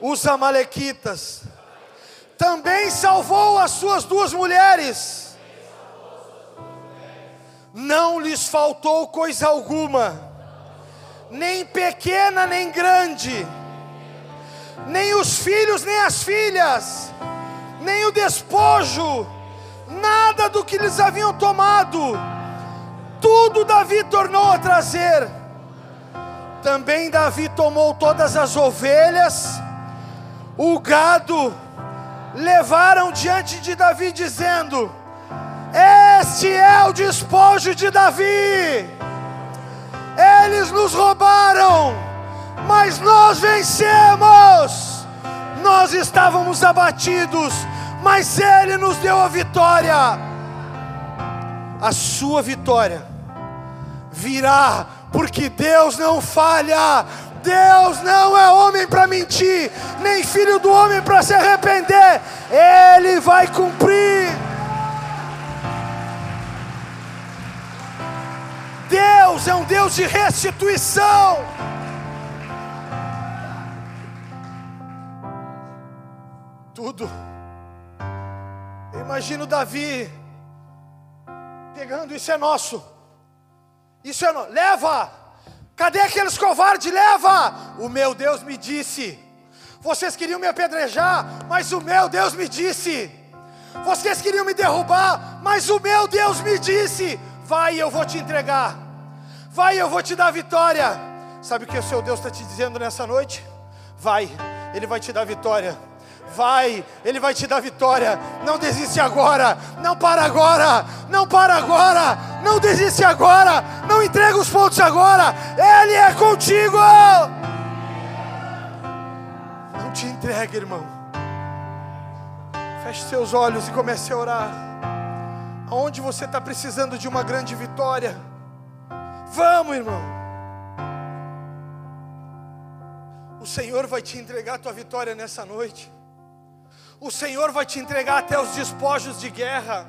os Amalequitas, também salvou as suas duas mulheres. Não lhes faltou coisa alguma, nem pequena nem grande, nem os filhos nem as filhas, nem o despojo, nada do que lhes haviam tomado, tudo Davi tornou a trazer. Também Davi tomou todas as ovelhas, o gado, levaram diante de Davi, dizendo: este é o despojo de Davi. Eles nos roubaram, mas nós vencemos. Nós estávamos abatidos, mas Ele nos deu a vitória. A sua vitória virá, porque Deus não falha. Deus não é homem para mentir, nem filho do homem para se arrepender. Ele vai cumprir. Deus é um Deus de restituição. Tudo. Eu imagino Davi pegando, isso é nosso. Isso é nosso. Leva! Cadê aqueles covardes? Leva! O meu Deus me disse. Vocês queriam me apedrejar, mas o meu Deus me disse. Vocês queriam me derrubar, mas o meu Deus me disse: Vai, eu vou te entregar. Vai, eu vou te dar vitória. Sabe o que o seu Deus está te dizendo nessa noite? Vai, Ele vai te dar vitória. Vai, Ele vai te dar vitória. Não desiste agora. Não para agora. Não para agora. Não desiste agora. Não entrega os pontos agora. Ele é contigo. Não te entregue, irmão. Feche seus olhos e comece a orar aonde você está precisando de uma grande vitória. Vamos, irmão. O Senhor vai te entregar a tua vitória nessa noite. O Senhor vai te entregar até os despojos de guerra.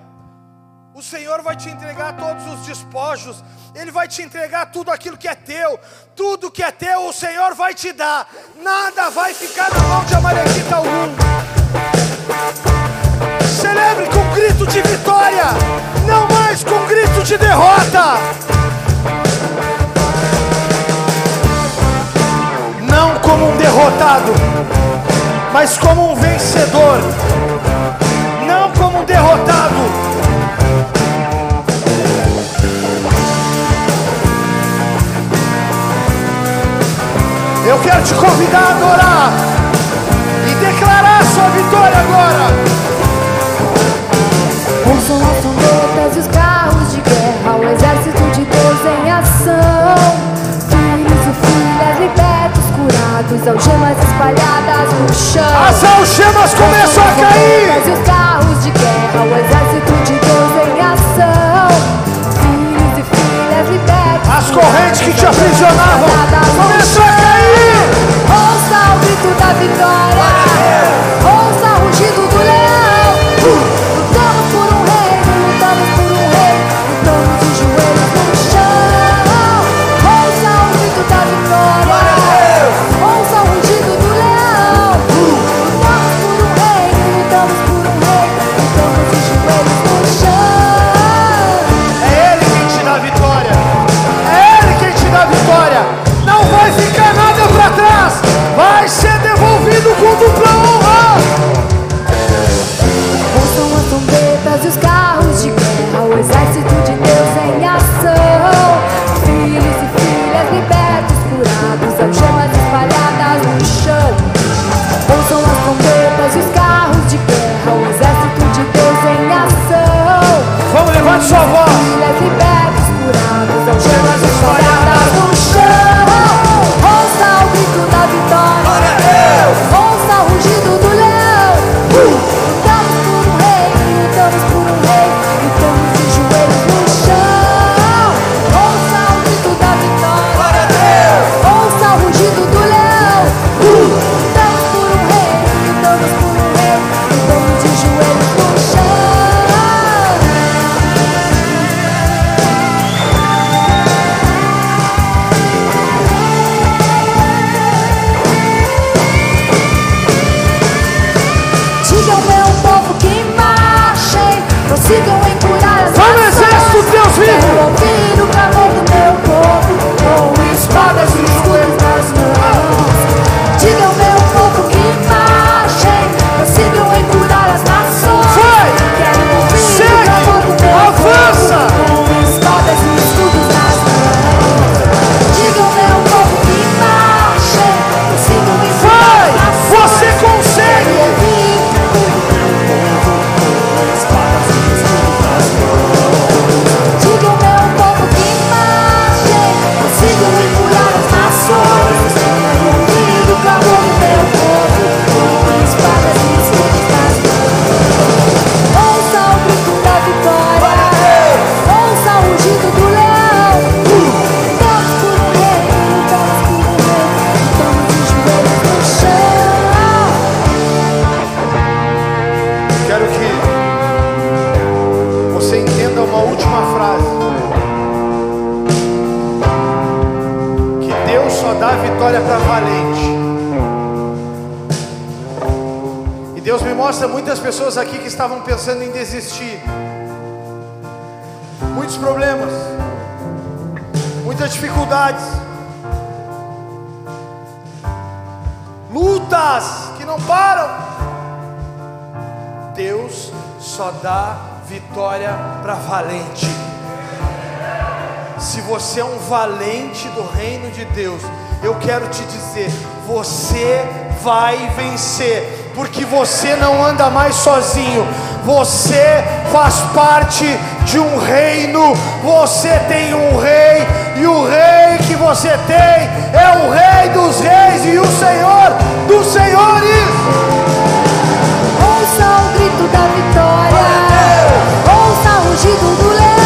O Senhor vai te entregar todos os despojos. Ele vai te entregar tudo aquilo que é teu. Tudo que é teu, o Senhor vai te dar. Nada vai ficar na mão de Amalekita algum. Celebre com grito de vitória, não mais com grito de derrota. Não como um derrotado, mas como um vencedor. Não como um derrotado. Eu quero te convidar a adorar e declarar sua vitória agora. algemas espalhadas no chão. Ah, As algemas começam a cair. Mas os carros de guerra, o exército de Deus em ação. Filhos e filhas libertos. As correntes que te aprisionavam começam a cair. Ouça o grito da vitória. Desistir. Muitos problemas, muitas dificuldades, lutas que não param. Deus só dá vitória para valente. Se você é um valente do reino de Deus, eu quero te dizer, você vai vencer, porque você não anda mais sozinho. Você faz parte de um reino, você tem um rei, e o rei que você tem é o rei dos reis e o Senhor dos senhores. Ouça o grito da vitória. Ouça o rugido do leão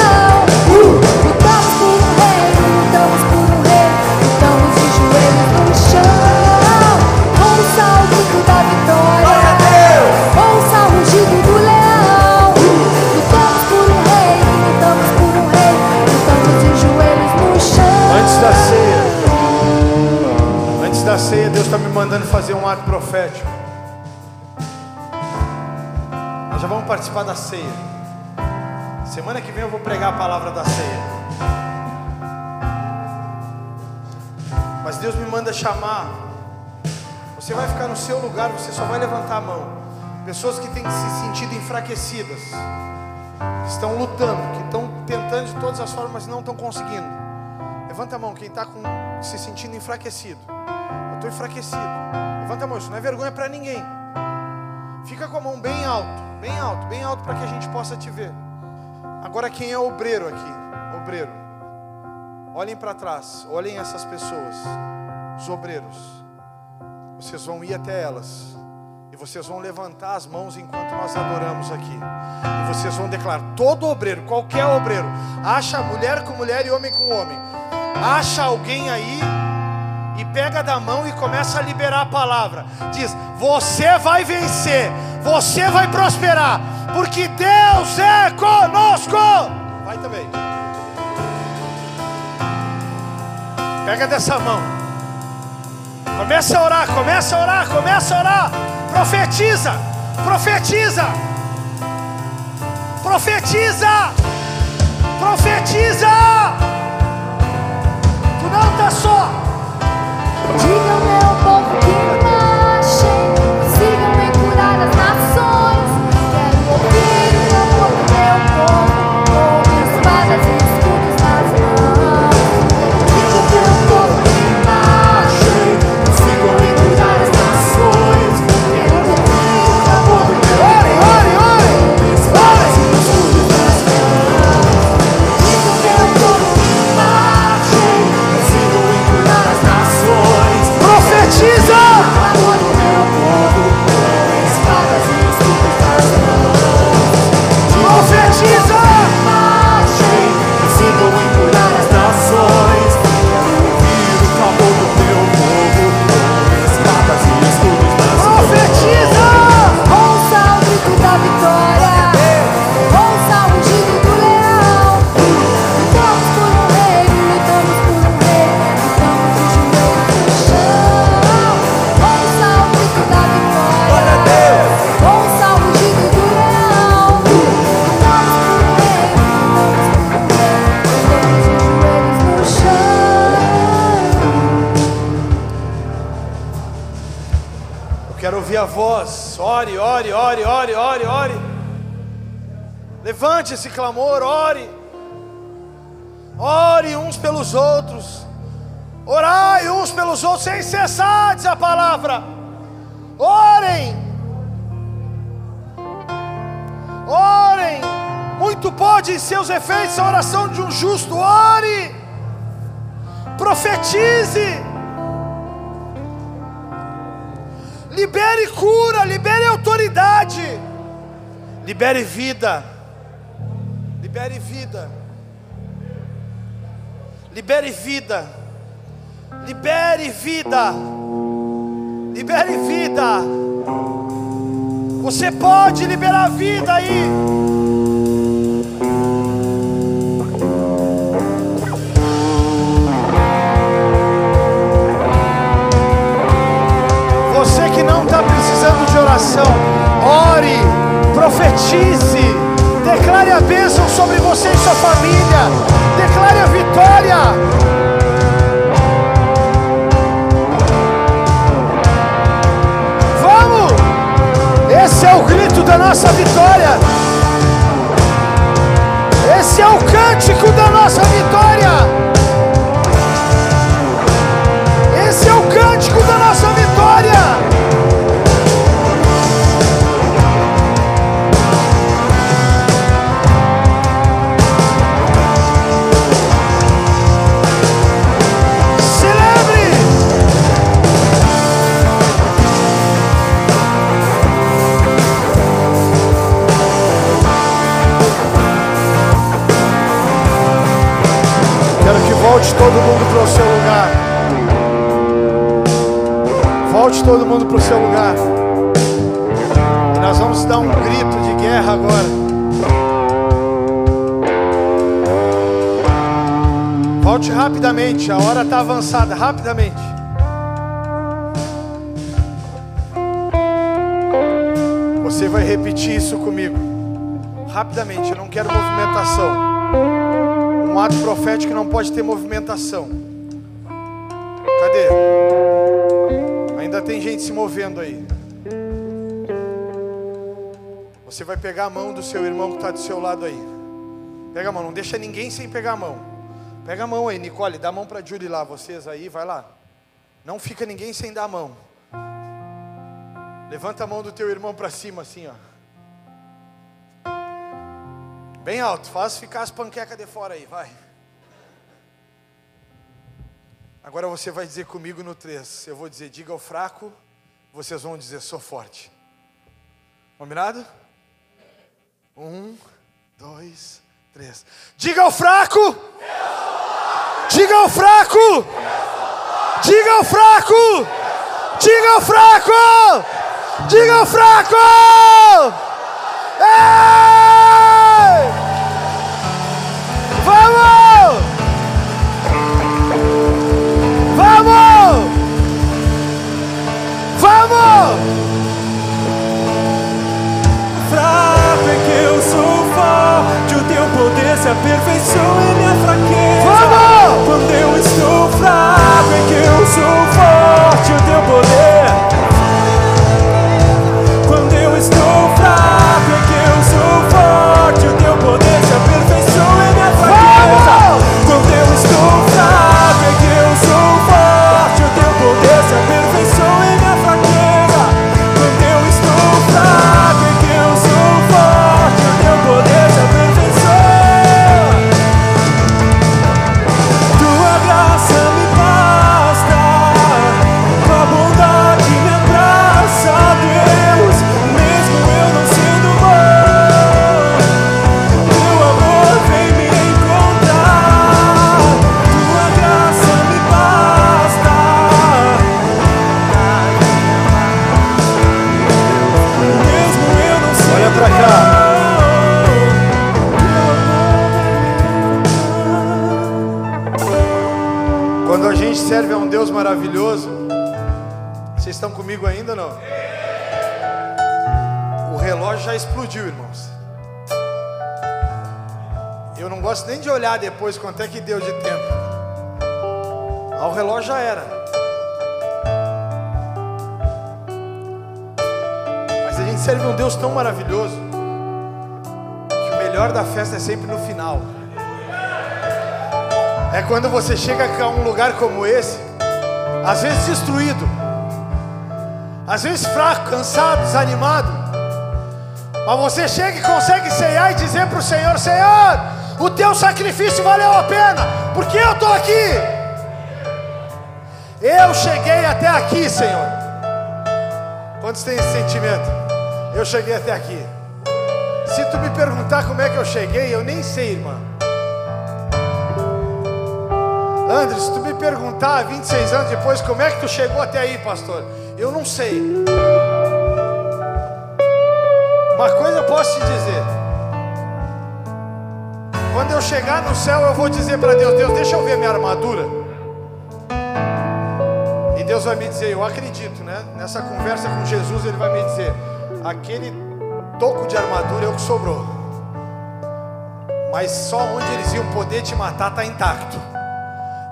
ceia. Semana que vem eu vou pregar a palavra da ceia. Mas Deus me manda chamar. Você vai ficar no seu lugar, você só vai levantar a mão. Pessoas que têm se sentido enfraquecidas, que estão lutando, que estão tentando de todas as formas, mas não estão conseguindo. Levanta a mão, quem está se sentindo enfraquecido. Eu estou enfraquecido. Levanta a mão, isso não é vergonha para ninguém. Fica com a mão bem alto, bem alto, bem alto para que a gente possa te ver. Agora quem é obreiro aqui? Obreiro. Olhem para trás, olhem essas pessoas, os obreiros. Vocês vão ir até elas. E vocês vão levantar as mãos enquanto nós adoramos aqui. E vocês vão declarar: todo obreiro, qualquer obreiro, acha mulher com mulher e homem com homem. Acha alguém aí pega da mão e começa a liberar a palavra. Diz: Você vai vencer, você vai prosperar, porque Deus é conosco. Vai também. Pega dessa mão. Começa a orar, começa a orar, começa a orar. Profetiza, profetiza, profetiza, profetiza. Tu não está só. Digam meu povo que a voz. Ore, ore, ore, ore, ore, ore. Levante esse clamor, ore. Ore uns pelos outros. Orai uns pelos outros sem cessar, diz a palavra. Orem. Orem. Muito pode ser os efeitos da oração de um justo. Ore. Profetize. Libere cura, libere autoridade. Libere vida. Libere vida. Libere vida. Libere vida. Libere vida. Você pode liberar vida aí. Profetize, declare a bênção sobre você e sua família, declare a vitória. Vamos! Esse é o grito da nossa vitória. Esse é o cântico da nossa vitória. Volte todo mundo para o seu lugar. Volte todo mundo para o seu lugar. Nós vamos dar um grito de guerra agora. Volte rapidamente, a hora está avançada, rapidamente. Você vai repetir isso comigo. Rapidamente, eu não quero movimentação. Um ato profético não pode ter movimentação. Cadê? Ainda tem gente se movendo aí. Você vai pegar a mão do seu irmão que está do seu lado aí. Pega a mão, não deixa ninguém sem pegar a mão. Pega a mão aí, Nicole, dá a mão para Julie lá, vocês aí, vai lá. Não fica ninguém sem dar a mão. Levanta a mão do teu irmão para cima assim, ó. Bem alto, faz ficar as panquecas de fora aí, vai. Agora você vai dizer comigo no 3. Eu vou dizer, diga ao fraco, vocês vão dizer, sou forte. Combinado? Um, dois, três. Diga ao fraco! Diga ao fraco! Diga ao fraco! Diga ao fraco! Diga ao fraco! Ei! Aperfeiçoa em minha fraqueza. Vamos! Quando eu estou fraco é que eu sou forte, o teu poder. Quando eu estou fraco ou não? O relógio já explodiu, irmãos. Eu não gosto nem de olhar depois quanto é que deu de tempo. Ah, o relógio já era. gente serve um Deus tão maravilhoso que o melhor da festa é sempre no final. É quando você chega a um lugar como esse, às vezes destruído, às vezes fraco, cansado, desanimado, mas você chega e consegue ceiar e dizer para o Senhor: Senhor, o teu sacrifício valeu a pena, porque eu estou aqui. Eu cheguei até aqui, Senhor. Quantos têm esse sentimento? Eu cheguei até aqui. Se tu me perguntar como é que eu cheguei, eu nem sei, irmã. André, se tu me perguntar 26 anos depois como é que tu chegou até aí, pastor, eu não sei. Uma coisa eu posso te dizer. Quando eu chegar no céu, eu vou dizer para Deus: Deus, deixa eu ver minha armadura. E Deus vai me dizer: Eu acredito, né? Nessa conversa com Jesus, Ele vai me dizer: Aquele toco de armadura é o que sobrou. Mas só onde eles iam poder te matar está intacto.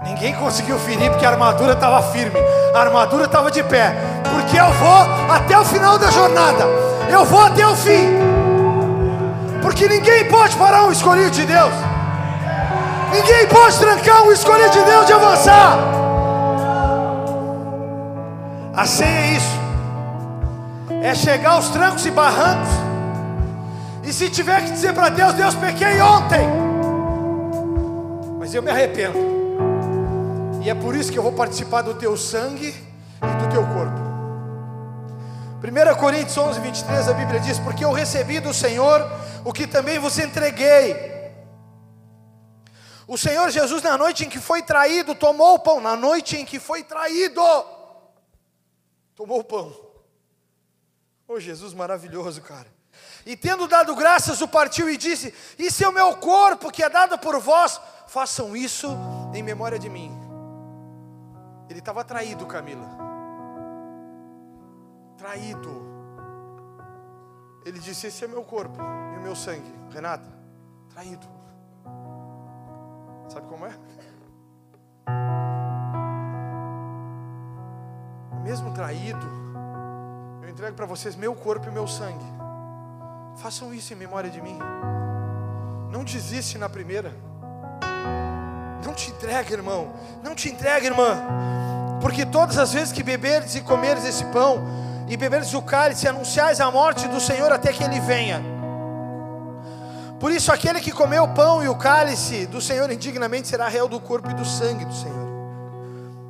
Ninguém conseguiu ferir porque a armadura estava firme, a armadura estava de pé. Porque eu vou até o final da jornada, eu vou até o fim. Porque ninguém pode parar um escolhido de Deus, ninguém pode trancar um escolhido de Deus de avançar. A ceia é isso, é chegar aos trancos e barrancos. E se tiver que dizer para Deus, Deus, pequei ontem, mas eu me arrependo. E é por isso que eu vou participar do teu sangue e do teu corpo. 1 Coríntios 11, 23, a Bíblia diz: Porque eu recebi do Senhor o que também vos entreguei. O Senhor Jesus, na noite em que foi traído, tomou o pão. Na noite em que foi traído, tomou o pão. Oh, Jesus maravilhoso, cara. E tendo dado graças, o partiu e disse: Isso é o meu corpo que é dado por vós, façam isso em memória de mim. Ele estava traído, Camila. Traído. Ele disse: Esse é meu corpo e o meu sangue. Renata, traído. Sabe como é? Mesmo traído, eu entrego para vocês meu corpo e meu sangue. Façam isso em memória de mim. Não desiste na primeira. Não te entregue, irmão. Não te entregue, irmã. Porque todas as vezes que beberes e comeres esse pão, e beberes o cálice, anunciais a morte do Senhor até que ele venha. Por isso, aquele que comeu o pão e o cálice do Senhor indignamente será réu do corpo e do sangue do Senhor.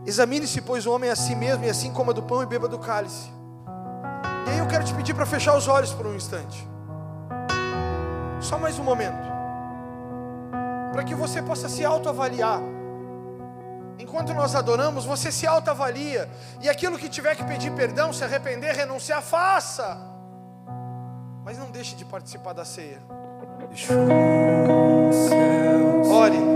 Examine-se, pois, o homem a si mesmo, e assim coma do pão e beba do cálice. E aí eu quero te pedir para fechar os olhos por um instante. Só mais um momento. Para que você possa se autoavaliar. Enquanto nós adoramos, você se autoavalia. E aquilo que tiver que pedir perdão, se arrepender, renunciar, faça. Mas não deixe de participar da ceia. Ore.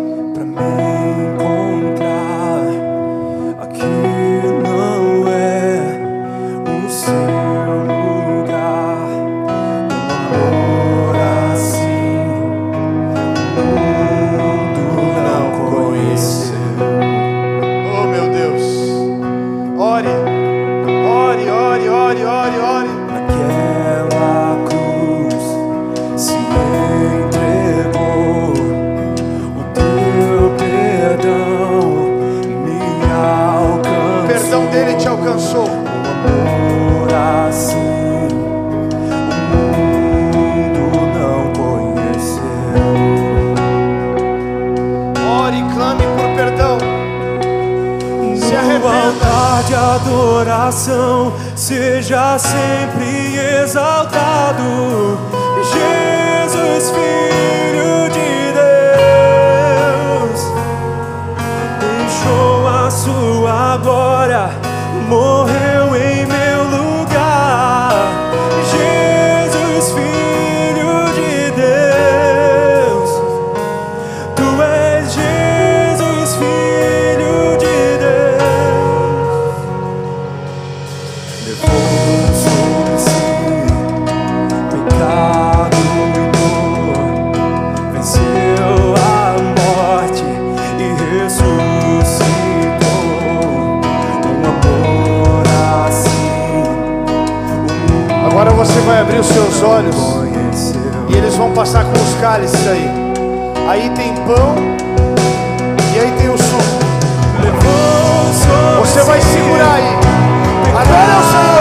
Adoração seja sempre exaltado, Agora você vai abrir os seus olhos e eles vão passar com os cálices aí. Aí tem pão e aí tem o suco. Você vai segurar aí. Agora é o Senhor.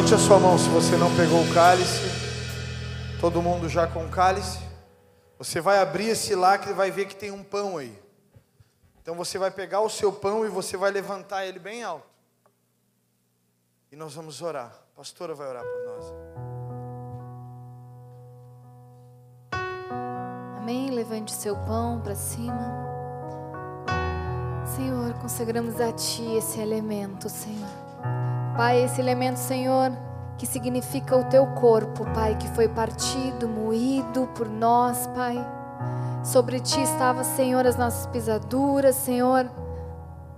Levante a sua mão se você não pegou o cálice. Todo mundo já com cálice? Você vai abrir esse lacre e vai ver que tem um pão aí. Então você vai pegar o seu pão e você vai levantar ele bem alto. E nós vamos orar. A pastora vai orar por nós. Amém? Levante o seu pão para cima. Senhor, consagramos a Ti esse elemento, Senhor. Pai, esse elemento, Senhor, que significa o Teu corpo, Pai, que foi partido, moído por nós, Pai. Sobre Ti estava, Senhor, as nossas pisaduras, Senhor,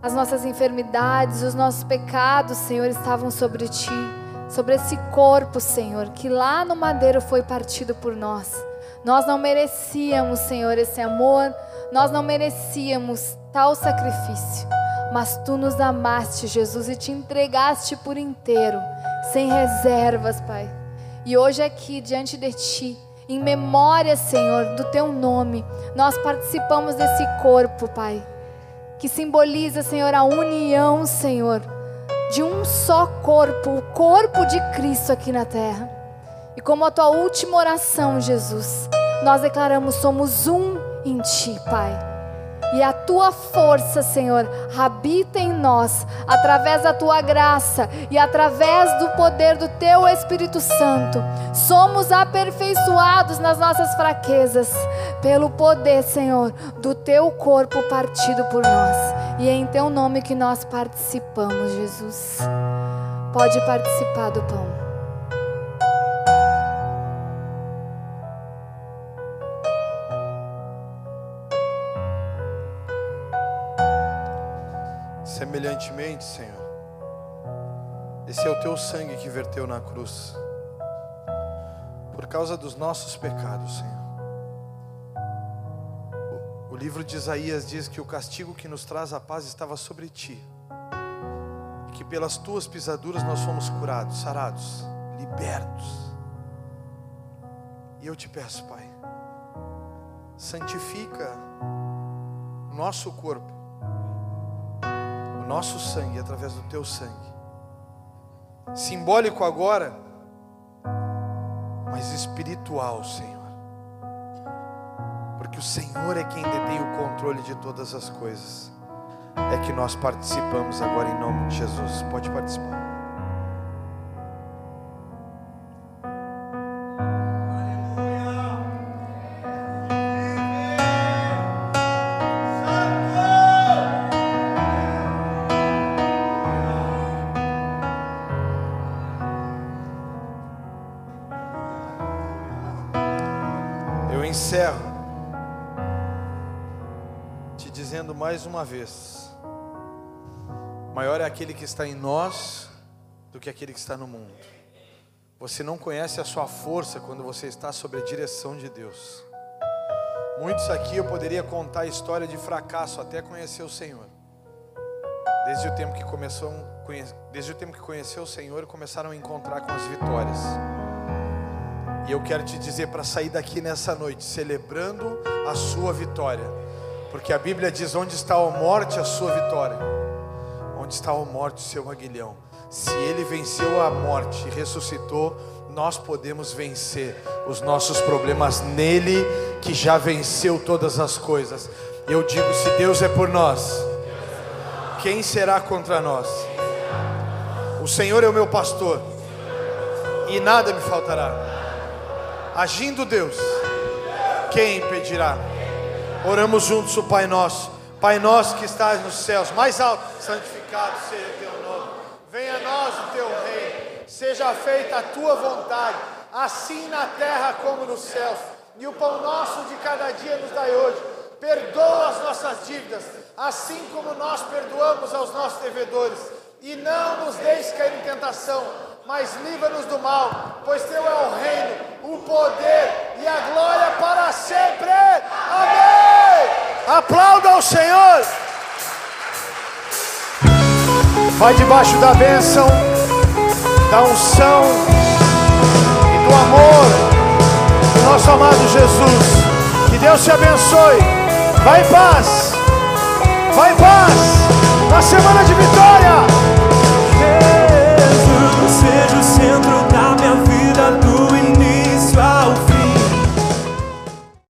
as nossas enfermidades, os nossos pecados, Senhor, estavam sobre Ti. Sobre esse corpo, Senhor, que lá no madeiro foi partido por nós. Nós não merecíamos, Senhor, esse amor, nós não merecíamos tal sacrifício, mas tu nos amaste, Jesus, e te entregaste por inteiro, sem reservas, Pai. E hoje aqui, diante de ti, em memória, Senhor, do teu nome, nós participamos desse corpo, Pai, que simboliza, Senhor, a união, Senhor, de um só corpo, o corpo de Cristo aqui na terra. E como a tua última oração, Jesus, nós declaramos: somos um em ti, Pai. E a tua força, Senhor, habita em nós, através da tua graça e através do poder do teu Espírito Santo. Somos aperfeiçoados nas nossas fraquezas, pelo poder, Senhor, do teu corpo partido por nós. E é em teu nome que nós participamos, Jesus. Pode participar do pão. Semelhantemente, Senhor, esse é o teu sangue que verteu na cruz, por causa dos nossos pecados, Senhor. O, livro de Isaías diz que o castigo que nos traz a paz estava sobre ti, e que pelas tuas pisaduras nós fomos curados, sarados, libertos. E eu te peço, Pai, santifica nosso corpo, nosso sangue através do teu sangue. Simbólico agora, mas espiritual, Senhor. Porque o Senhor é quem detém o controle de todas as coisas. É que nós participamos agora em nome de Jesus. Pode participar. Dizendo mais uma vez: maior é aquele que está em nós do que aquele que está no mundo. Você não conhece a sua força quando você está sob a direção de Deus. Muitos aqui eu poderia contar a história de fracasso até conhecer o Senhor. Desde o tempo que começou, desde o tempo que conheceu o Senhor, começaram a encontrar com as vitórias. E eu quero te dizer para sair daqui nessa noite celebrando a sua vitória. Porque a Bíblia diz: onde está a morte, a sua vitória. Onde está a morte, o seu aguilhão. Se ele venceu a morte e ressuscitou, nós podemos vencer os nossos problemas nele, que já venceu todas as coisas. Eu digo: se Deus é por nós, quem será contra nós? O Senhor é o meu pastor, e nada me faltará. Agindo Deus, quem impedirá? Oramos juntos o Pai Nosso. Pai Nosso que estás nos céus, mais alto, santificado seja o teu nome. Venha a nós o teu reino. Seja feita a tua vontade, assim na terra como nos céus. E o pão nosso de cada dia nos dai hoje. Perdoa as nossas dívidas, assim como nós perdoamos aos nossos devedores. E não nos deixes cair em tentação, mas livra-nos do mal, pois teu é o reino, o poder e a glória para sempre. Amém! Aplauda ao Senhor. Vai debaixo da bênção, da unção e do amor do nosso amado Jesus. Que Deus te abençoe. Vai em paz. Vai em paz. Na semana de vitória. Seja o centro da minha vida, tu